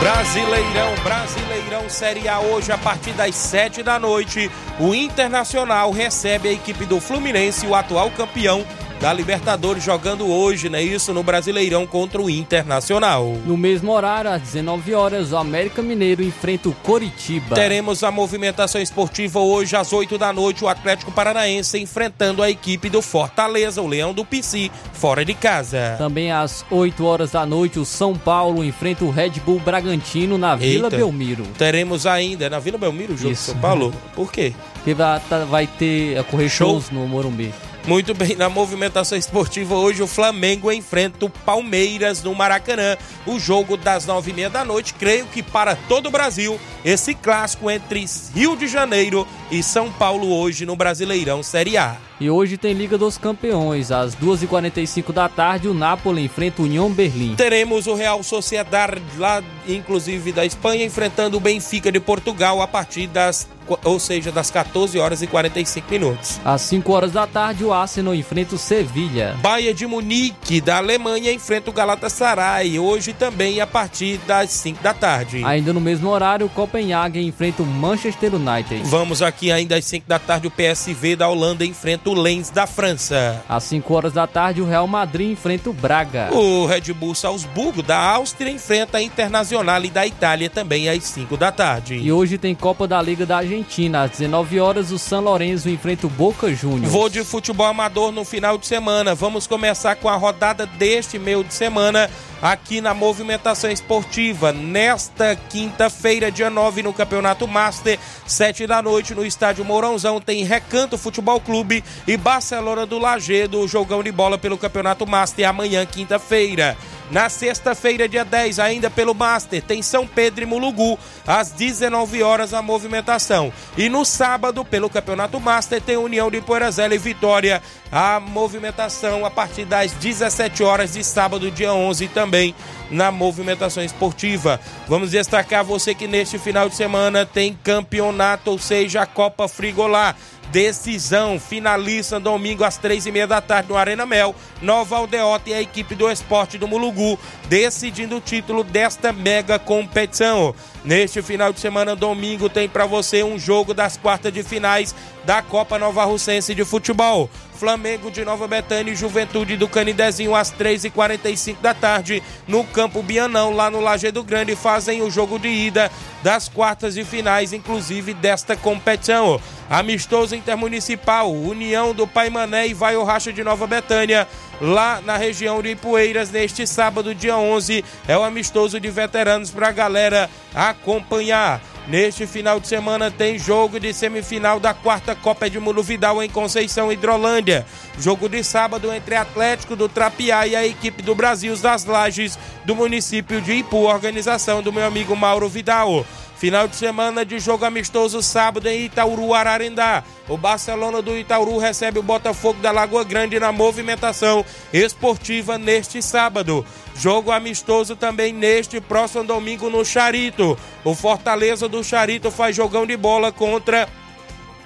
Speaker 1: Brasileirão, Brasileirão Série A hoje a partir das 7 da noite. O Internacional recebe a equipe do Fluminense, o atual campeão da Libertadores jogando hoje, né? Isso no Brasileirão contra o Internacional.
Speaker 2: No mesmo horário, às 19 horas, o América Mineiro enfrenta o Coritiba.
Speaker 1: Teremos a movimentação esportiva hoje às 8 da noite, o Atlético Paranaense enfrentando a equipe do Fortaleza, o Leão do PC, fora de casa.
Speaker 2: Também às 8 horas da noite, o São Paulo enfrenta o Red Bull Bragantino na Vila
Speaker 1: Eita.
Speaker 2: Belmiro.
Speaker 1: Teremos ainda na Vila Belmiro o jogo
Speaker 2: Isso.
Speaker 1: do São Paulo. Por quê?
Speaker 2: Que vai, tá- ter a correr
Speaker 1: Show.
Speaker 2: shows no Morumbi.
Speaker 1: Muito bem, na movimentação esportiva hoje o Flamengo enfrenta o Palmeiras no Maracanã. O jogo das nove e meia da noite, creio que para todo o Brasil, esse clássico entre Rio de Janeiro e São Paulo hoje no Brasileirão Série A.
Speaker 2: E hoje tem Liga dos Campeões. Às 2h45 da tarde, o Napoli enfrenta o União Berlim.
Speaker 1: Teremos o Real Sociedade lá, inclusive da Espanha, enfrentando o Benfica de Portugal a partir das, ou seja, das 14 horas e 45 minutos.
Speaker 2: Às 5 horas da tarde, o Arsenal enfrenta o Sevilha.
Speaker 1: Bayern de Munique, da Alemanha, enfrenta o Galatasaray, hoje também a partir das 5 da tarde.
Speaker 2: Ainda no mesmo horário, o Copenhagen enfrenta o Manchester United.
Speaker 1: Vamos aqui ainda às 5 da tarde, o PSV da Holanda enfrenta o Lens da França.
Speaker 2: Às 5 horas da tarde, o Real Madrid enfrenta o Braga.
Speaker 1: O Red Bull Salzburgo da Áustria enfrenta a Internacional da Itália também às 5 da tarde.
Speaker 2: E hoje tem Copa da Liga da Argentina. Às 19 horas, o San Lorenzo enfrenta o Boca Juniors.
Speaker 1: Vou de futebol amador no final de semana. Vamos começar com a rodada deste meio de semana aqui na movimentação esportiva. Nesta quinta-feira, dia 9, no Campeonato Master, 7 da noite, no estádio Mourãozão, tem Recanto Futebol Clube e Barcelona do Lagedo, jogão de bola pelo Campeonato Master amanhã, quinta-feira. Na sexta-feira, dia 10, ainda pelo Master, tem São Pedro e Mulugu, às 19 horas a movimentação. E no sábado, pelo Campeonato Master, tem União de Poeirazela e Vitória, a movimentação a partir das 17 horas de sábado, dia 11, também na movimentação esportiva. Vamos destacar você que neste final de semana tem campeonato, ou seja, a Copa Frigolá. Decisão finaliza domingo às três e meia da tarde no Arena Mel. Nova Aldeota e a equipe do esporte do Mulugu decidindo o título desta mega competição. Neste final de semana, domingo, tem para você um jogo das quartas de finais da Copa Nova Russense de Futebol. Flamengo de Nova Betânia e Juventude do Canidezinho às 3h45 da tarde no Campo Bianão, lá no Lajeado Grande, fazem o jogo de ida das quartas e finais, inclusive desta competição. Amistoso Intermunicipal, União do Paimané e Vai o Racha de Nova Betânia, lá na região de Ipueiras, neste sábado, dia 11. É o amistoso de veteranos para a galera acompanhar. Neste final de semana tem jogo de semifinal da quarta Copa Edmundo Vidal em Conceição, Hidrolândia. Jogo de sábado entre Atlético do Trapiá e a equipe do Brasil das Lages do município de Ipu, organização do meu amigo Mauro Vidal. Final de semana de jogo amistoso sábado em Itauru, Ararendá. O Barcelona do Itauru recebe o Botafogo da Lagoa Grande na movimentação esportiva neste sábado. Jogo amistoso também neste próximo domingo no Charito. O Fortaleza do Charito faz jogão de bola contra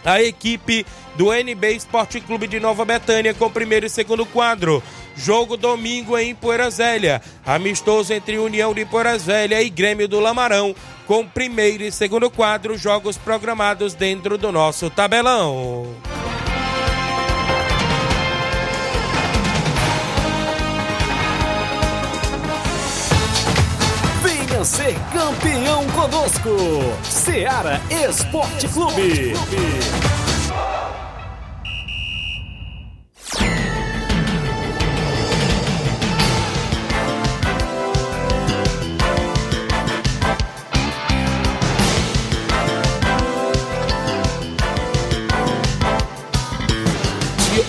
Speaker 1: a equipe do NB Esporte Clube de Nova Betânia com primeiro e segundo quadro. Jogo domingo em Poeira Zélia. Amistoso entre União de Poeira Zélia e Grêmio do Lamarão com primeiro e segundo quadro. Jogos programados dentro do nosso tabelão.
Speaker 3: Venha ser campeão conosco. Seara Esporte Clube.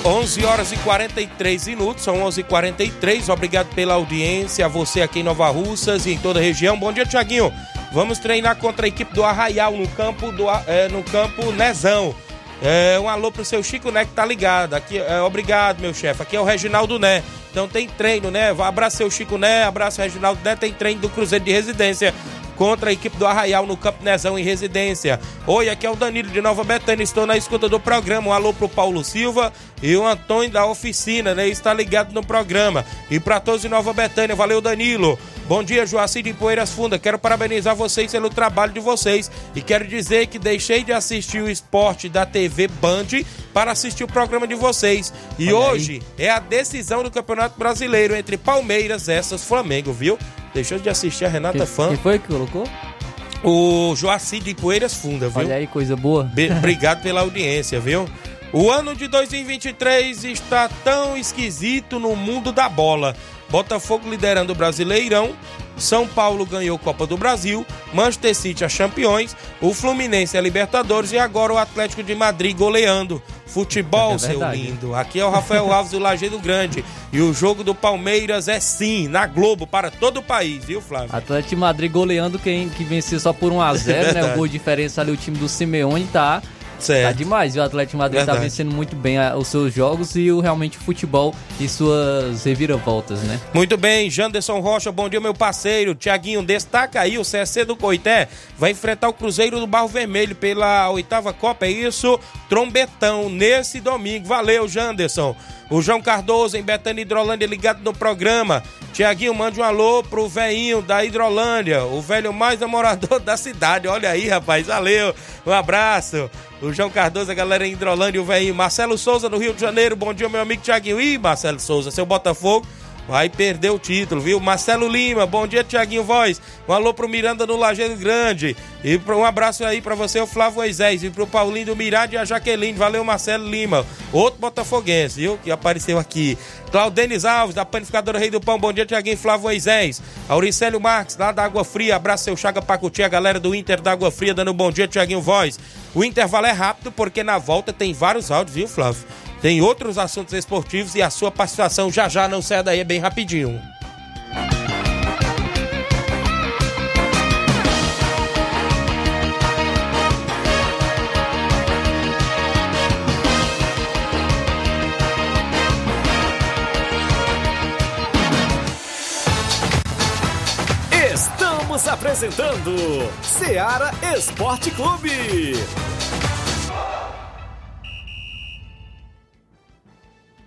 Speaker 1: 11 horas e 43 minutos, são 11 h 43 Obrigado pela audiência, a você aqui em Nova Russas e em toda a região. Bom dia, Tiaguinho. Vamos treinar contra a equipe do Arraial no campo, do, é, no campo Nezão. É, um alô pro seu Chico Né que tá ligado. Aqui, é, obrigado, meu chefe. Aqui é o Reginaldo Né. Então tem treino, né? Abraço seu Chico Né, abraço Reginaldo Né. Tem treino do Cruzeiro de Residência contra a equipe do Arraial no Campo Nezão em residência. Oi, aqui é o Danilo de Nova Betânia, estou na escuta do programa. Um alô pro Paulo Silva e o Antônio da oficina, né? Está ligado no programa. E para todos de Nova Betânia, valeu Danilo. Bom dia, Joacir de Poeiras Funda. Quero parabenizar vocês pelo trabalho de vocês e quero dizer que deixei de assistir o esporte da TV Band para assistir o programa de vocês. E
Speaker 2: Olha
Speaker 1: hoje é a decisão do Campeonato Brasileiro entre Palmeiras versus Flamengo, viu? Deixou de assistir a Renata
Speaker 2: Quem,
Speaker 1: Fã.
Speaker 2: quem foi que colocou?
Speaker 1: O Joacir de Poeiras Funda, viu?
Speaker 2: Olha aí, coisa boa.
Speaker 1: Be- Obrigado pela audiência, viu? O ano de 2023 está tão esquisito no mundo da bola. Botafogo liderando o Brasileirão, São Paulo ganhou Copa do Brasil, Manchester City a campeões, o Fluminense a Libertadores e agora o Atlético de Madrid goleando. Futebol,
Speaker 2: É
Speaker 1: seu lindo. Aqui é o Rafael Alves do Lajeado Grande. E o jogo do Palmeiras é sim, na Globo, para todo o país, viu, Flávio?
Speaker 2: Atlético de Madrid goleando quem que venceu só por 1x0, né? O gol de diferença ali, o time do Simeone tá.
Speaker 1: Certo.
Speaker 2: Tá demais, e o Atlético Madrid tá
Speaker 1: Verdade.
Speaker 2: vencendo muito bem os seus jogos e o, realmente o futebol e suas reviravoltas, né?
Speaker 1: Muito bem, Janderson Rocha, bom dia, meu parceiro. Tiaguinho, destaca aí, o CSC do Coité vai enfrentar o Cruzeiro do Barro Vermelho pela oitava Copa, é isso? Trombetão, nesse domingo. Valeu, Janderson. O João Cardoso, em Betânia Hidrolândia, ligado no programa. Tiaguinho, mande um alô pro velhinho da Hidrolândia, o velho mais <laughs> namorador da cidade. Olha aí, rapaz, valeu. Um abraço. O João Cardoso, a galera em Hidrolândia, o velhinho. Marcelo Souza, no Rio de Janeiro. Bom dia, meu amigo Tiaguinho. Ih, Marcelo Souza, seu Botafogo vai perder o título, viu? Marcelo Lima, bom dia, Tiaguinho Voz. Um alô pro Miranda no Lajeiro Grande. E um abraço aí pra você, o Flávio Moisés. E pro Paulinho do Mirade e a Jaqueline. Valeu, Marcelo Lima. Outro botafoguense, viu? Que apareceu aqui. Claudenis Alves, da Panificadora Rei do Pão. Bom dia, Tiaguinho Flávio Moisés. Auricélio Marques, lá da Água Fria. Abraço, seu Chaga Pacuti, a galera do Inter da Água Fria, dando um bom dia, Tiaguinho Voz. O intervalo é rápido, porque na volta tem vários áudios, viu, Flávio? Tem outros assuntos esportivos e a sua participação já já não sai daí, é bem rapidinho.
Speaker 3: Estamos apresentando Seara Esporte Clube.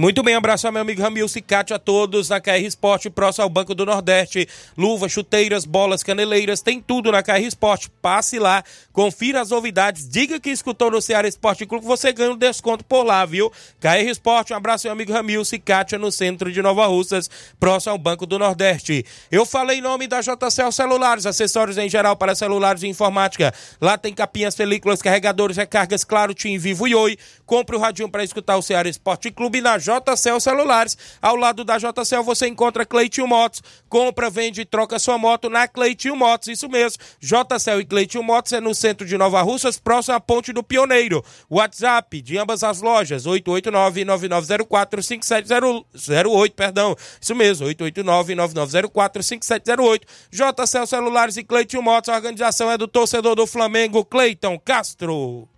Speaker 1: Muito bem, abraço ao meu amigo Ramil Cicate, a todos na KR Esporte, próximo ao Banco do Nordeste. Luvas, chuteiras, bolas, caneleiras, tem tudo na KR Esporte. Passe lá, confira as novidades, diga que escutou no Ceará Esporte Clube, você ganha um desconto por lá, viu? KR Esporte, um abraço ao meu amigo Ramil Cicate, no centro de Nova Russas, próximo ao Banco do Nordeste. Eu falei em nome da JCL Celulares, acessórios em geral para celulares e informática. Lá tem capinhas, películas, carregadores, recargas, claro, Tim Vivo e Oi. Compre o radinho para escutar o Ceará Esporte Clube na JCL Celulares. Ao lado da JCL você encontra Cleitinho Motos. Compra, vende e troca sua moto na Cleitinho Motos. Isso mesmo. JCL e Cleitinho Motos é no centro de Nova Russas, próximo à Ponte do Pioneiro. WhatsApp de ambas as lojas, 889-9904-5708, perdão. Isso mesmo, 889-9904-5708. JCL Celulares e Cleitinho Motos. A organização é do torcedor do Flamengo, Cleiton Castro.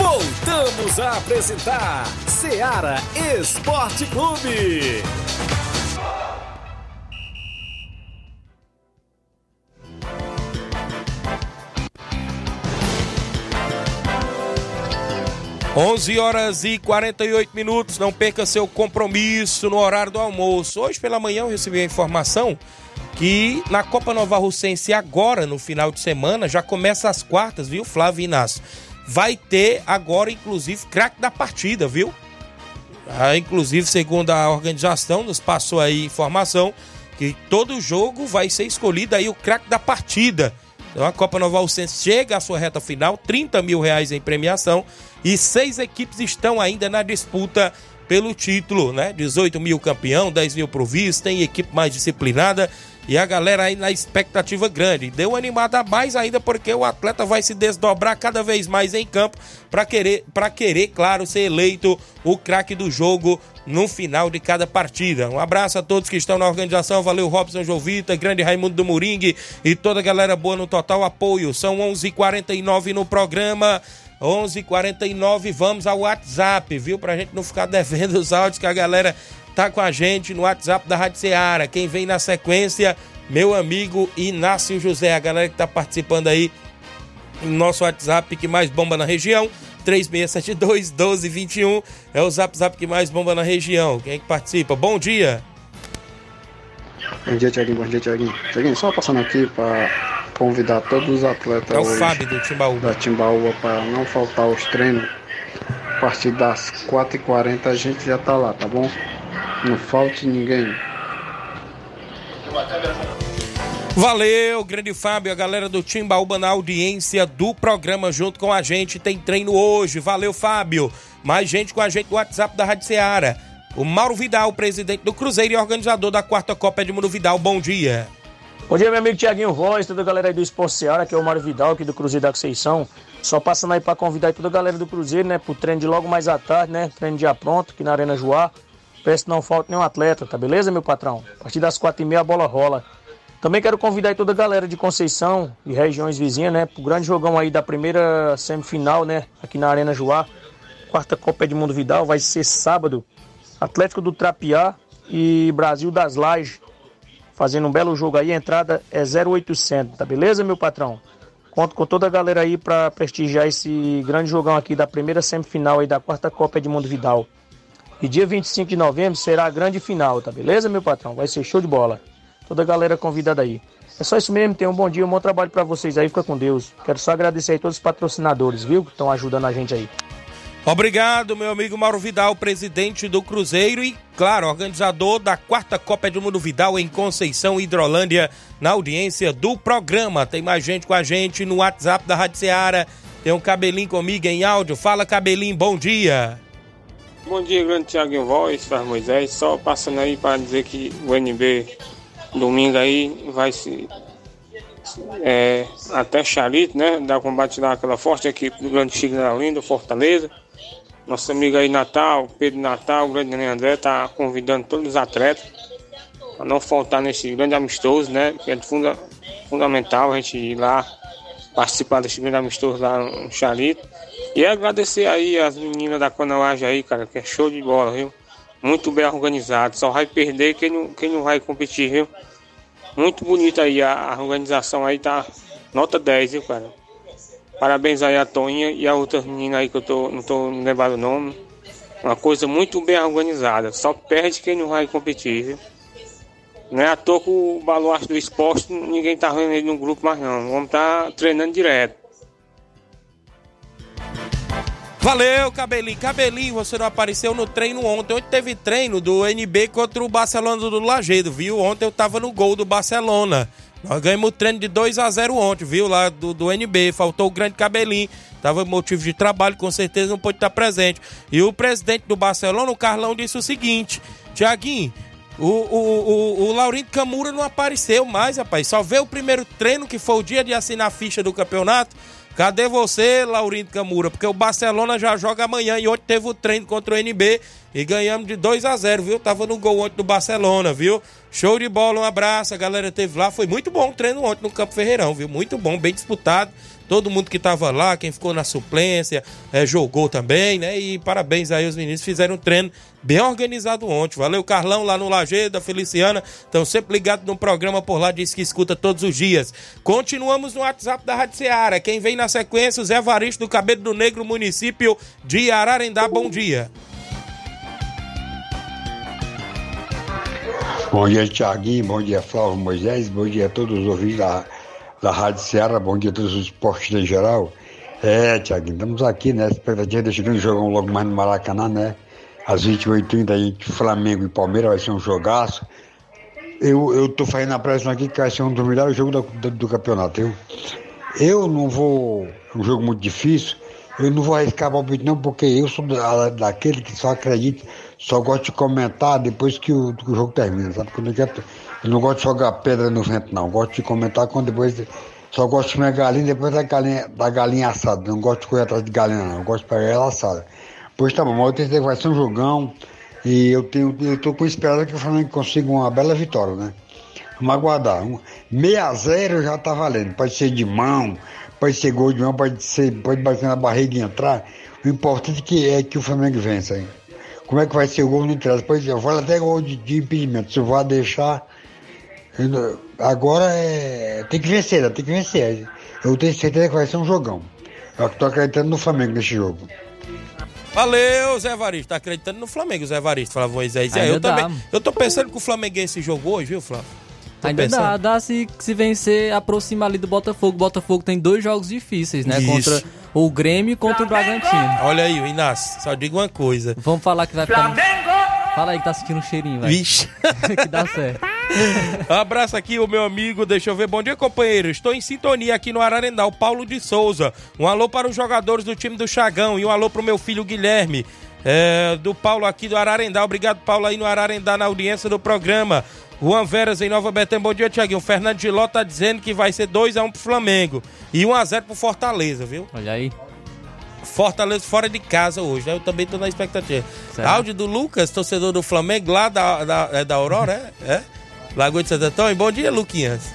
Speaker 3: Voltamos a apresentar Seara Esporte Clube.
Speaker 1: 11 horas e 48 minutos. Não perca seu compromisso no horário do almoço. Hoje pela manhã eu recebi a informação que na Copa Nova Russense agora no final de semana já começa as quartas, viu, Flávio Inácio? Vai ter agora inclusive craque da partida, viu? Ah, inclusive, segundo a organização, nos passou aí informação que todo jogo vai ser escolhido aí o craque da partida. Então a Copa Nova Alcense chega à sua reta final, 30 mil reais em premiação e seis equipes estão ainda na disputa pelo título, né? 18 mil campeão, 10 mil pro vice, tem equipe mais disciplinada e a galera aí na expectativa grande. Deu animada mais ainda porque o atleta vai se desdobrar cada vez mais em campo para querer, para querer, claro, ser eleito o craque do jogo no final de cada partida. Um abraço a todos que estão na organização. Valeu, Robson Jovita, grande Raimundo do Moringue e toda a galera boa no total apoio. São 11:49 no programa. 11:49 vamos ao WhatsApp, viu? Pra gente não ficar devendo os áudios que a galera tá com a gente no WhatsApp da Rádio Ceará. Quem vem na sequência, meu amigo Inácio José, a galera que tá participando aí no nosso WhatsApp que mais bomba na região. 3672 1221 é o zap zap que mais bomba na região. Quem é que participa? Bom dia.
Speaker 11: Bom dia, Tiaguinho. Bom dia, Tiaguinho. Tiaguinho, só passando aqui para convidar todos os atletas
Speaker 1: É o Fábio do Timbaúba.
Speaker 11: da Timbaúba para não faltar os treinos. A partir das 4h40 a gente já tá lá, tá bom? Não falte ninguém.
Speaker 1: Valeu, grande Fábio, a galera do Timbaúba na audiência do programa junto com a gente. Tem treino hoje. Valeu, Fábio. Mais gente com a gente no WhatsApp da Rádio Ceará. O Mauro Vidal, presidente do Cruzeiro e organizador da quarta Copa Edmundo Vidal. Bom dia.
Speaker 12: Bom dia, meu amigo Tiaguinho Voz, toda a galera aí do Esporte Seara, que é o Mário Vidal, aqui do Cruzeiro da Conceição. Só passando aí pra convidar aí toda a galera do Cruzeiro, né, pro treino de logo mais à tarde, né, treino de pronto, aqui na Arena Joá. Peço que não falte nenhum atleta, tá beleza, meu patrão? A partir das quatro e meia a bola rola. Também quero convidar toda a galera de Conceição e regiões vizinhas, né, pro grande jogão aí da primeira semifinal, né, aqui na Arena Joá. Quarta Copa Edmundo Vidal, vai ser sábado. Atlético do Trapiá e Brasil das Lajes fazendo um belo jogo aí. A entrada é 0800, tá beleza, meu patrão? Conto com toda a galera aí para prestigiar esse grande jogão aqui da primeira semifinal aí da quarta Copa Edmundo Vidal. E dia 25 de novembro será a grande final, tá beleza, meu patrão? Vai ser show de bola. Toda a galera convidada aí. É só isso mesmo, tenham um bom dia, um bom trabalho para vocês aí, fica com Deus. Quero só agradecer aí todos os patrocinadores, viu? Que estão ajudando a gente aí.
Speaker 1: Obrigado, meu amigo Mauro Vidal, presidente do Cruzeiro e, claro, organizador da quarta Copa Edmundo Vidal em Conceição, Hidrolândia, na audiência do programa. Tem mais gente com a gente no WhatsApp da Rádio Ceará. Tem um cabelinho comigo em áudio. Fala, cabelinho, bom dia.
Speaker 13: Bom dia, grande Thiago Voz, Faz Moisés. Só passando aí para dizer que o NB domingo aí vai se é, até Charito, né? Da combate daquela forte equipe do Grande Chico da Linda, Fortaleza. Nosso amigo aí Natal, Pedro Natal, o grande André, tá convidando todos os atletas para não faltar nesse grande amistoso, né? Que é funda, fundamental a gente ir lá participar desse grande amistoso lá no Charito. E agradecer aí as meninas da Conauagem aí, cara, que é show de bola, viu? Muito bem organizado. Só vai perder quem não, quem não vai competir, viu? Muito bonita aí a, a organização aí, tá nota 10, viu, cara? Parabéns aí a Toninha e a outra menina aí que eu tô, não tô lembrando o nome. Uma coisa muito bem organizada. Só perde quem não vai competir, viu? Não é à toa o baluarte do esporte, ninguém tá vendo ele no grupo mais não. Homem tá treinando direto.
Speaker 1: Valeu, Cabelinho. Cabelinho, você não apareceu no treino ontem. Ontem teve treino do NB contra o Barcelona do Lagedo, viu? Ontem eu tava no gol do Barcelona. Nós ganhamos o treino de 2 a 0 ontem, viu? Lá do, do NB. Faltou o grande Cabelinho. Tava motivo de trabalho, com certeza não pôde estar presente. E o presidente do Barcelona, o Carlão, disse o seguinte: Tiaguinho, o, o, o, o Laurindo Camura não apareceu mais, rapaz. Só veio o primeiro treino, que foi o dia de assinar a ficha do campeonato. Cadê você, Laurindo Camura? Porque o Barcelona já joga amanhã e ontem teve o treino contra o NB e ganhamos de 2 a 0 viu? Tava no gol ontem do Barcelona, viu? Show de bola, um abraço. A galera teve lá. Foi muito bom o treino ontem no Campo Ferreirão, viu? Muito bom, bem disputado. Todo mundo que tava lá, quem ficou na suplência, é, jogou também, né? E parabéns aí, os meninos fizeram um treino bem organizado ontem. Valeu, Carlão, lá no Lajeado, a Feliciana. Estão sempre ligados no programa por lá, diz que escuta todos os dias. Continuamos no WhatsApp da Rádio Seara. Quem vem na sequência, o Zé Varisto do Cabelo do Negro, município de Ararendá. Bom dia.
Speaker 14: Bom dia, Tiaguinho. Bom dia, Flávio Moisés. Bom dia a todos os ouvintes da, da Rádio Ceará. Bom dia a todos os esportes em geral. É, Tiaguinho, estamos aqui, né? Expectativa desse grande jogão logo mais no Maracanã, né? Às 28h30 aí, Flamengo e Palmeiras vai ser um jogaço. Eu, eu tô fazendo a pressão aqui que vai ser um dos melhores jogos do, do, do campeonato. Eu, eu não vou. É um jogo muito difícil. Eu não vou arriscar palpite não, porque eu sou da, daquele que só acredita, só gosto de comentar depois que o, que o jogo termina, sabe? Porque eu, quero, eu não gosto de jogar pedra no vento, não. Eu gosto de comentar quando depois. Só gosto de comer galinha depois da galinha, da galinha assada. Não gosto de correr atrás de galinha, não. Eu gosto de pegar ela assada. Pois tá bom, que vai ser um jogão. E eu tenho, eu tô com esperança que o Flamengo consiga uma bela vitória, né? Vamos aguardar. Um, 6 a 0 já tá valendo. Pode ser de mão, pode ser gol de mão, pode ser, pode bater na barriga e entrar. O importante que é que o Flamengo vença. Hein? Como é que vai ser o gol no interessa? Pois eu falo até gol de, de impedimento. Se vou deixar. agora é. Tem que vencer, né? tem que vencer. Eu tenho certeza que vai ser um jogão. Eu tô acreditando no Flamengo nesse jogo.
Speaker 1: Valeu, Zé Varisto. Tá acreditando no Flamengo, Zé Varisto. Flávio Moisés. É, eu
Speaker 2: dá.
Speaker 1: também. Eu tô pensando que o Flamenguense jogou hoje, viu, Flávio? Tô
Speaker 2: Ainda dá,
Speaker 1: pensando.
Speaker 2: dá se, se vencer, aproxima ali do Botafogo. O Botafogo tem dois jogos difíceis, né?
Speaker 1: Isso.
Speaker 2: Contra o Grêmio e contra o Bragantino.
Speaker 1: Olha aí, o Inácio, só digo uma coisa.
Speaker 2: Vamos falar que vai ficar. Fala aí que tá sentindo um cheirinho, velho.
Speaker 1: Vixe. <laughs>
Speaker 2: que dá certo.
Speaker 1: Um <laughs> abraço aqui, o meu amigo. Deixa eu ver. Bom dia, companheiro. Estou em sintonia aqui no Ararendá, o Paulo de Souza. Um alô para os jogadores do time do Chagão e um alô para o meu filho Guilherme. é, do Paulo aqui do Ararendá. Obrigado, Paulo, aí no Ararendá, na audiência do programa. Juan Veras em Nova Betânia. Bom dia, Tiaguinho. O Fernando Giló tá dizendo que vai ser 2x1 pro Flamengo e 1x0 pro Fortaleza, viu?
Speaker 2: Olha aí.
Speaker 1: Fortaleza fora de casa hoje, né? Eu também tô na expectativa.
Speaker 2: Certo.
Speaker 1: Áudio do Lucas, torcedor do Flamengo, lá da, da, é da Aurora, é? é? Lagoa de Santo Antônio. Bom dia, Luquinhas.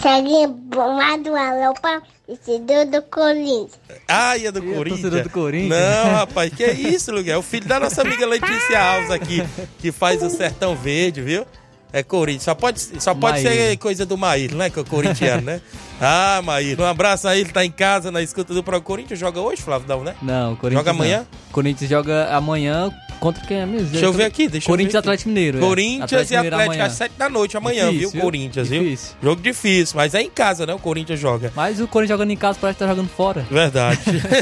Speaker 15: Segue bomado alô pra torcedor do Corinthians.
Speaker 1: Ai, é do
Speaker 2: é
Speaker 1: Corinthians.
Speaker 2: torcedor do Corinthians.
Speaker 1: Não, rapaz, que isso, Luquinhas? É o filho da nossa amiga Letícia Alves aqui, que faz o Sertão Verde, viu? É Corinthians. Só pode, só pode
Speaker 2: Maíra.
Speaker 1: ser coisa do Maíra, né? Que é o corintiano, né? Ah, Maíra. Um abraço aí, ele tá em casa, na escuta do Pro Corinthians. Joga hoje, Flávio? Não, né?
Speaker 2: Não, o Corinthians.
Speaker 1: Joga amanhã?
Speaker 2: não. Corinthians joga amanhã contra quem é mesmo?
Speaker 1: Deixa eu ver aqui, deixa eu
Speaker 2: Corinthians
Speaker 1: ver
Speaker 2: e
Speaker 1: aqui.
Speaker 2: Atlético Mineiro. é.
Speaker 1: Corinthians e
Speaker 2: Mineiro
Speaker 1: Atlético
Speaker 2: amanhã.
Speaker 1: às 7 da noite amanhã,
Speaker 2: Difícil,
Speaker 1: viu? Corinthians, viu?
Speaker 2: Difícil.
Speaker 1: Jogo difícil, mas é em casa, né? O Corinthians joga.
Speaker 2: Mas o Corinthians jogando em casa parece que tá jogando fora.
Speaker 1: Verdade.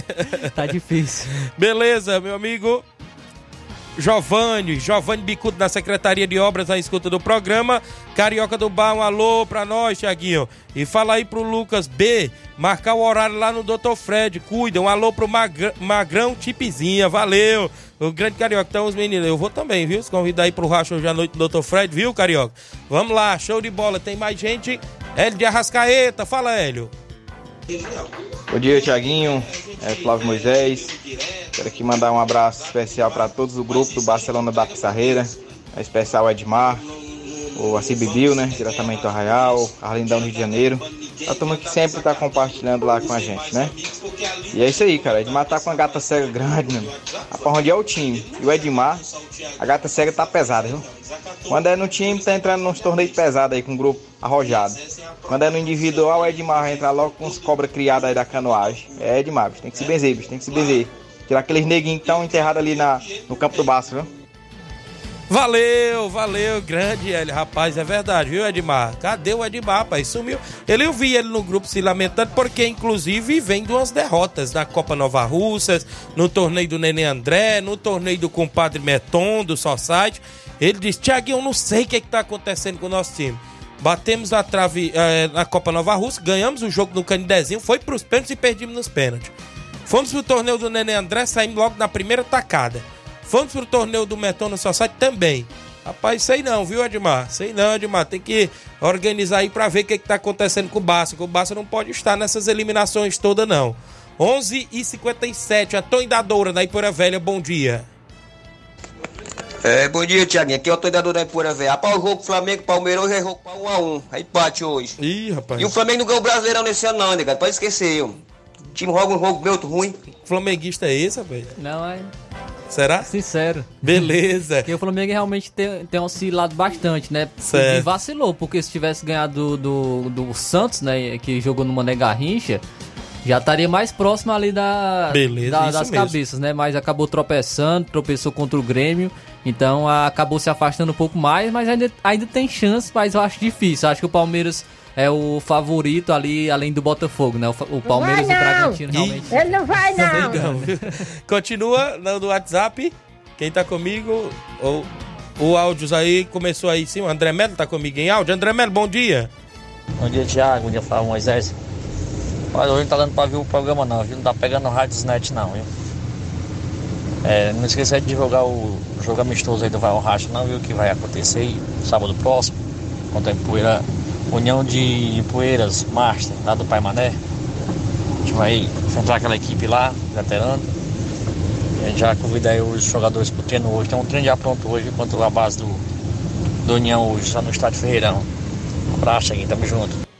Speaker 1: <laughs>
Speaker 2: tá difícil.
Speaker 1: Beleza, meu amigo. Giovanni, Giovanni Bicudo da Secretaria de Obras na escuta do programa. Carioca do Bar, um alô pra nós, Tiaguinho. E fala aí pro Lucas B, marcar o horário lá no Dr. Fred. Cuida, um alô pro Magra- Magrão Tipezinha, valeu. O grande Carioca, então os meninos, eu vou também, viu? Se convidar aí pro racho hoje à noite do Dr. Fred, viu, Carioca? Vamos lá, show de bola. Tem mais gente Hélio de Arrascaeta, fala Hélio.
Speaker 16: Bom dia, Tiaguinho. É Flávio Moisés. Quero aqui mandar um abraço especial para todos do grupo do Barcelona da Pissarreira. Especial Edmar, o Acibibil, né? Diretamente do Arraial, Arlindão Rio de Janeiro. A turma que sempre está compartilhando lá com a gente, né? E é isso aí, cara. Edmar tá com uma gata cega grande, né? A pra onde é o time. E o Edmar, a gata cega tá pesada, viu? Quando é no time, tá entrando nos torneios pesados aí com o grupo arrojado. Quando é no individual, o Edmar vai entrar logo com os cobras criadas aí da canoagem. É Edmar, bicho. Tem que se benzer, bicho. Tem que se benzer. Tirar aqueles neguinhos que estão enterrados ali na, no campo do Baço, viu?
Speaker 1: Valeu, valeu, grande Hélio. Rapaz, é verdade, viu, Edmar? Cadê o Edmar, rapaz? Sumiu. Ele, eu vi ele no grupo se lamentando, porque inclusive vem de umas derrotas na Copa Nova Russas, no torneio do Nenê André, no torneio do compadre Meton, do Society. Ele disse, Tiaguinho, eu não sei o que, é que tá acontecendo com o nosso time. Batemos na trave eh, na Copa Nova Russa, ganhamos o jogo no Canidezinho, foi pros pênaltis e perdemos nos pênaltis. Fomos pro torneio do Nenê André, saímos logo na primeira tacada. Fomos pro torneio do Meton no Society também. Rapaz, sei não, viu, Edmar? Sei não, Edmar. Tem que organizar aí pra ver o que, que tá acontecendo com o Barça. Que o Barça não pode estar nessas eliminações todas, não. 11 e 57 Antônio da Doura, da Ipura Velha, bom dia.
Speaker 17: É, bom dia, Tiaguinho. Aqui é o treinador da Ipura Velha. Rapaz, o jogo Flamengo e Palmeiras hoje é jogo pra 1 a 1 Aí empate hoje.
Speaker 1: Ih, rapaz.
Speaker 17: E o Flamengo não ganhou o Brasileirão nesse ano, não, negado. Pode esquecer, ó. O time joga um jogo muito ruim.
Speaker 1: Flamenguista é esse, rapaz?
Speaker 2: Não, é.
Speaker 1: Será?
Speaker 2: Sincero.
Speaker 1: Beleza.
Speaker 2: Porque o Flamengo realmente tem, tem oscilado bastante, né?
Speaker 1: Certo.
Speaker 2: E vacilou, porque se tivesse ganhado do, do, do Santos, né? Que jogou no Mané Garrincha, já estaria mais próximo ali da,
Speaker 1: Beleza,
Speaker 2: da- das
Speaker 1: mesmo.
Speaker 2: cabeças, né? Mas acabou tropeçando, tropeçou contra o Grêmio. Então a- acabou se afastando um pouco mais, mas ainda, ainda tem chance, mas eu acho difícil. Acho que o Palmeiras é o favorito ali, além do Botafogo, né? O, o Palmeiras e o Bragantino realmente.
Speaker 15: Ele não vai, não.
Speaker 1: Não? <laughs> Continua no no WhatsApp. Quem tá comigo? O, o áudios aí começou aí sim. O André Melo tá comigo em áudio. André Melo, bom dia.
Speaker 18: Bom dia, Thiago. Bom dia, Flávio Moisés. Olha, hoje não tá dando pra ver o programa, não, viu? Não tá pegando o Radiosnet, não, viu? É, não esqueça de divulgar o jogo amistoso aí do Vai ao Racha, não, viu? Que vai acontecer aí, sábado próximo, contra a Ipueira, União de Poeiras Master, lá do Pai Mané. A gente vai enfrentar aquela equipe lá, veterano. A gente já convida aí os jogadores pro treino hoje. Tem um treino já pronto hoje contra a base do, do União hoje, lá no estádio Ferreirão. Um abraço aí, tamo junto.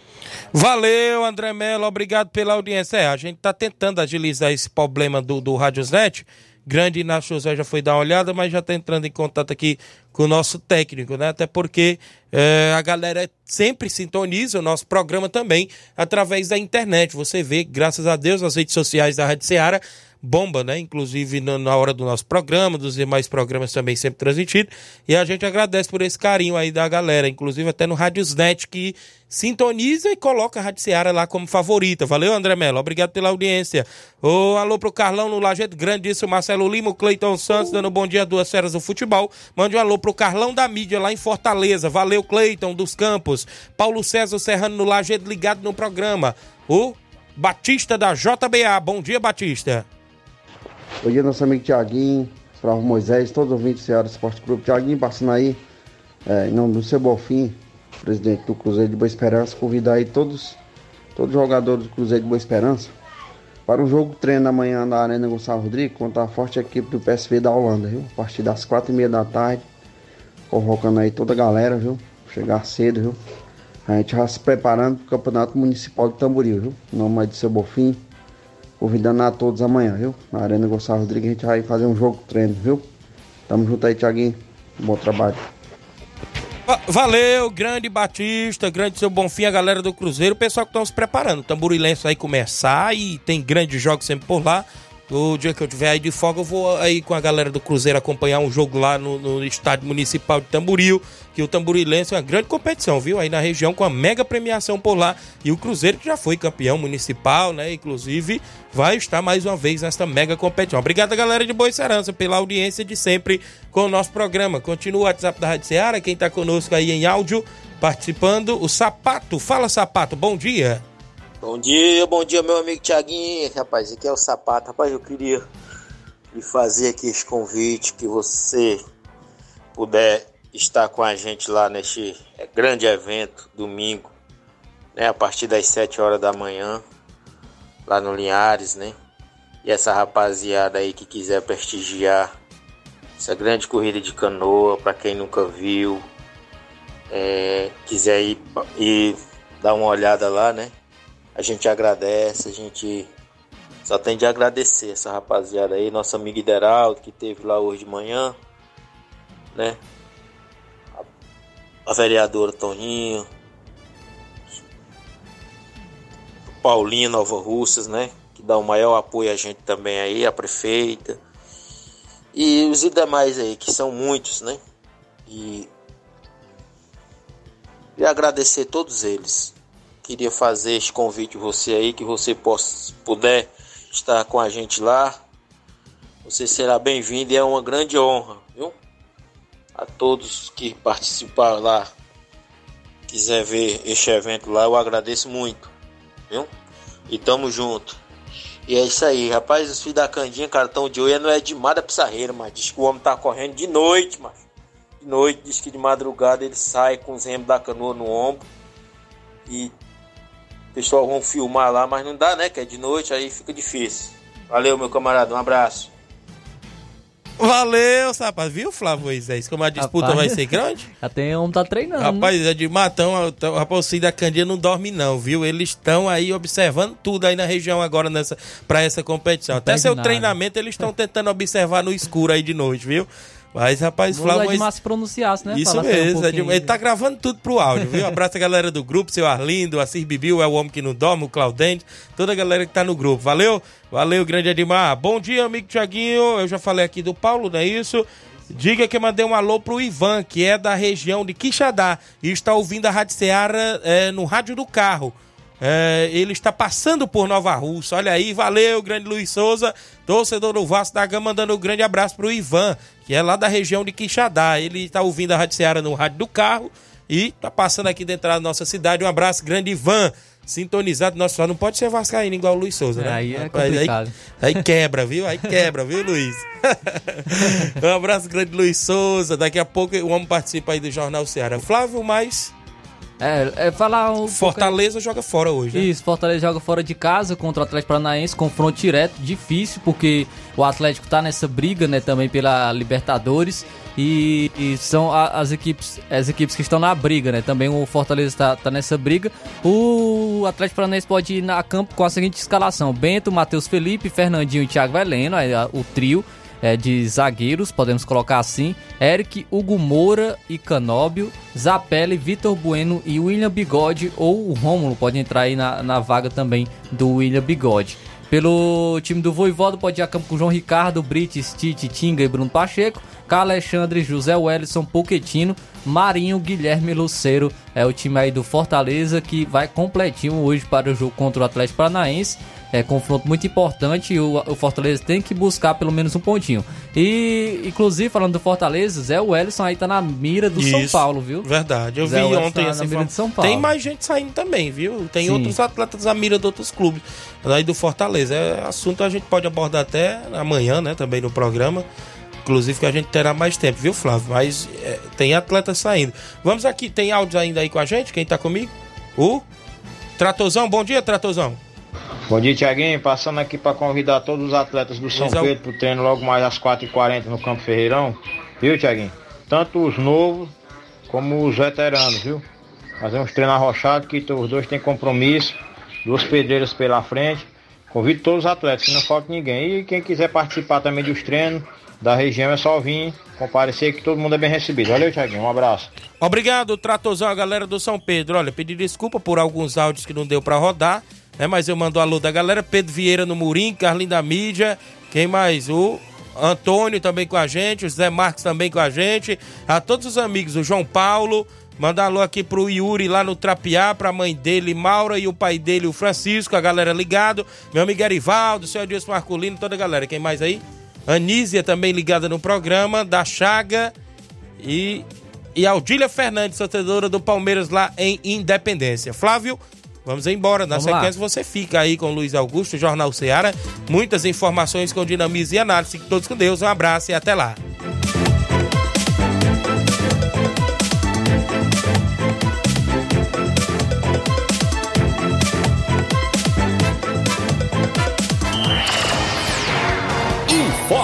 Speaker 1: Valeu, André Melo, obrigado pela audiência. É, a gente tá tentando agilizar esse problema do, do Radiosnet. Grande Inácio José já foi dar uma olhada, mas já tá entrando em contato aqui com o nosso técnico, né? Até porque é, a galera sempre sintoniza o nosso programa também através da internet. Você vê, graças a Deus, as redes sociais da Rádio Ceará bomba, né? Inclusive na hora do nosso programa, dos demais programas também sempre transmitido. E a gente agradece por esse carinho aí da galera, inclusive até no Radiosnet que sintoniza e coloca a Rádio Ceará lá como favorita. Valeu, André Mello. Obrigado pela audiência. Ô, alô pro Carlão no Lajeito Grande, isso, Marcelo Lima, Cleiton Santos, dando um bom dia a duas feras do futebol. Mande um alô pro Carlão da mídia lá em Fortaleza. Valeu, Cleiton dos Campos. Paulo César Serrano no Lajeito ligado no programa. O Batista da JBA. Bom dia, Batista.
Speaker 11: Bom dia, nosso amigo Tiaguinho, Flávio Moisés, todos os ouvintes do Ceará Esporte Clube. Tiaguinho, passando aí, é, em nome do seu presidente do Cruzeiro de Boa Esperança, convidar aí todos, todos os jogadores do Cruzeiro de Boa Esperança para o jogo treino amanhã na Arena Gonçalo Rodrigues contra a forte equipe do PSV da Holanda, viu? A partir das quatro e meia da tarde, convocando aí toda a galera, viu? Chegar cedo, viu? A gente já se preparando para o Campeonato Municipal de Tamboril, viu? Em nome aí do seu Bonfim, convidando a todos amanhã, viu? Na Arena Gonçalo Rodrigues a gente vai fazer um jogo treino, viu? Tamo junto aí, Thiaguinho. Bom trabalho.
Speaker 1: Va- Valeu, grande Batista, grande seu Bonfim, a galera do Cruzeiro, o pessoal que estão se preparando. O Tamborilense vai começar e tem grandes jogos sempre por lá. O dia que eu tiver aí de folga, eu vou aí com a galera do Cruzeiro acompanhar um jogo lá no, no estádio municipal de Tamboril, que o Tamborilense é uma grande competição, viu? Aí na região com a mega premiação por lá. E o Cruzeiro que já foi campeão municipal, né? Inclusive, vai estar mais uma vez nesta mega competição. Obrigado, galera de Boa Serança, pela audiência de sempre com o nosso programa. Continua o WhatsApp da Rádio Seara, quem tá conosco aí em áudio, participando, o Sapato. Fala, Sapato, bom dia.
Speaker 19: Bom dia, bom dia, meu amigo Tiaguinho. Rapaz, aqui é o Sapato. Rapaz, eu queria lhe fazer aqui esse convite que você puder estar com a gente lá neste grande evento, domingo, né, a partir das 7 horas da manhã, lá no Linhares, né? E essa rapaziada aí que quiser prestigiar essa grande corrida de canoa, para quem nunca viu, é, quiser ir, ir dar uma olhada lá, né? A gente agradece, a gente só tem de agradecer essa rapaziada aí, nosso amigo Ideraldo que teve lá hoje de manhã, né? A, vereadora Toninho, Paulinho Nova Russas, né? Que dá o maior apoio a gente também aí, a prefeita. E os demais aí, que são muitos, né? E, e agradecer todos eles. Queria fazer este convite você aí, que você possa, puder estar com a gente lá. Você será bem-vindo e é uma grande honra, viu? A todos que participaram lá, quiser ver este evento lá, eu agradeço muito, viu? E tamo junto. E é isso aí, rapaz, os filhos da Candinha, cartão de olho não é de da Pissarreira, mas diz que o homem tá correndo de noite, mas de noite, diz que de madrugada ele sai com os remos da canoa no ombro e o pessoal vão filmar lá, mas não dá, né? Que é de noite, aí fica difícil. Valeu, meu camarada, um abraço.
Speaker 1: Valeu, rapaz. Viu, Flávio Moisés? Como a disputa
Speaker 2: Rapaz,
Speaker 1: vai ser grande? <laughs>
Speaker 2: Até homem tá treinando.
Speaker 1: Rapaz, é de matão, o rapaz, o Cid da Candinha não dorme não, viu? Eles estão aí observando tudo aí na região agora nessa para essa competição. Até seu
Speaker 2: nada.
Speaker 1: treinamento eles estão tentando observar no escuro aí de noite, viu? Mas, rapaz, Flávio
Speaker 2: lá
Speaker 1: Moisés...
Speaker 2: Edmar se pronunciasse, né?
Speaker 1: Isso
Speaker 2: um
Speaker 1: mesmo, Edmar. ele tá gravando tudo pro áudio, viu? Abraço a galera do grupo, seu Arlindo, o Assir Bibiu, é o homem que não dorme, o Claudente, toda a galera que tá no grupo. Valeu? Valeu, grande Edmar. Bom dia, amigo Tiaguinho. Eu já falei aqui do Paulo, não é isso? Diga que mandei um alô pro Ivan, que é da região de Quixadá e está ouvindo a Rádio Seara é, no rádio do carro. É, ele está passando por Nova Russa. Olha aí, valeu, grande Luiz Souza, torcedor do Vasco da Gama, mandando um grande abraço pro Ivan, que é lá da região de Quixadá. Ele está ouvindo a Rádio Seara no rádio do carro e está passando aqui dentro da nossa cidade. Um abraço, grande Ivan. Sintonizado, nosso só não pode ser vascaíno igual o Luiz Souza, né?
Speaker 2: Aí é complicado.
Speaker 1: Aí, aí quebra, viu? Aí quebra, viu, Luiz? <laughs> um abraço, grande Luiz Souza. Daqui a pouco o homem participa aí do Jornal Ceará. Flávio, mais.
Speaker 2: É, é falar um
Speaker 1: Fortaleza joga fora hoje, né?
Speaker 2: Isso, Fortaleza joga fora de casa contra o Atlético Paranaense, confronto direto, difícil, porque o Atlético tá nessa briga, né, também pela Libertadores. E, e são a- as equipes, as equipes que estão na briga, né? Também o Fortaleza tá, tá nessa briga. O Atlético Paranaense pode ir na campo com a seguinte escalação: Bento, Matheus Felipe, Fernandinho e Thiago Heleno, a- o trio é, de zagueiros, podemos colocar assim: Eric, Hugo Moura e Canóbio, Zapelli, Vitor Bueno e William Bigode, ou o Rômulo pode entrar aí na, na vaga também do William Bigode. Pelo time do Voivodo, pode ir a campo com João Ricardo, Brites, Tite, Tinga e Bruno Pacheco, Alexandre, José Wellison, Poquetino, Marinho, Guilherme Luceiro. É o time aí do Fortaleza que vai completinho hoje para o jogo contra o Atlético Paranaense. É confronto muito importante e o, o Fortaleza tem que buscar pelo menos um pontinho. E, inclusive, falando do Fortaleza, Zé Wellison aí tá na mira do São
Speaker 1: Isso,
Speaker 2: Paulo, viu?
Speaker 1: Verdade. Eu
Speaker 2: Zé
Speaker 1: vi
Speaker 2: Wellison
Speaker 1: ontem
Speaker 2: tá
Speaker 1: essa
Speaker 2: na mira de São. Paulo.
Speaker 1: Tem mais gente saindo também, viu? Tem
Speaker 2: Sim.
Speaker 1: outros atletas à mira de outros clubes. Aí do Fortaleza. É assunto a gente pode abordar até amanhã, né? Também no programa. Inclusive que a gente terá mais tempo, viu, Flávio? Mas é, tem atletas saindo. Vamos aqui, tem áudios ainda aí com a gente? Quem tá comigo? O Tratozão, bom dia, Tratozão.
Speaker 20: Bom dia, Tiaguinho. Passando aqui para convidar todos os atletas do São
Speaker 1: Pois é, o-
Speaker 20: Pedro para o treino logo mais às 4h40 no Campo Ferreirão. Viu, Tiaguinho? Tanto os novos como os veteranos, viu? Fazer uns treinos arrochados que os dois têm compromisso. Duas pedreiras pela frente. Convido todos os atletas, que não falta ninguém. E quem quiser participar também dos treinos da região é só vir, comparecer que todo mundo é bem recebido. Valeu, Tiaguinho. Um abraço.
Speaker 1: Obrigado, Tratozão, a galera do São Pedro. Olha, pedi desculpa por alguns áudios que não deu pra rodar, né? Mas eu mando alô da galera. Pedro Vieira no Murim, Carlinho da Mídia. Quem mais? O Antônio também com a gente, o Zé Marques também com a gente. A todos os amigos, o João Paulo. Mandar alô aqui pro Yuri lá no Trapiá, pra mãe dele, Maura, e o pai dele, o Francisco, a galera ligado. Meu amigo Erivaldo, seu Adilson Marculino, toda a galera. Quem mais aí? Anísia também ligada no programa, da Chaga e, e Aldília Fernandes, torcedora do Palmeiras lá em Independência. Flávio, vamos embora. Na
Speaker 2: Vamos lá.
Speaker 1: sequência você fica aí com o Luiz Augusto, Jornal Ceará. Muitas informações com dinamismo e análise. Todos com Deus. Um abraço e até lá.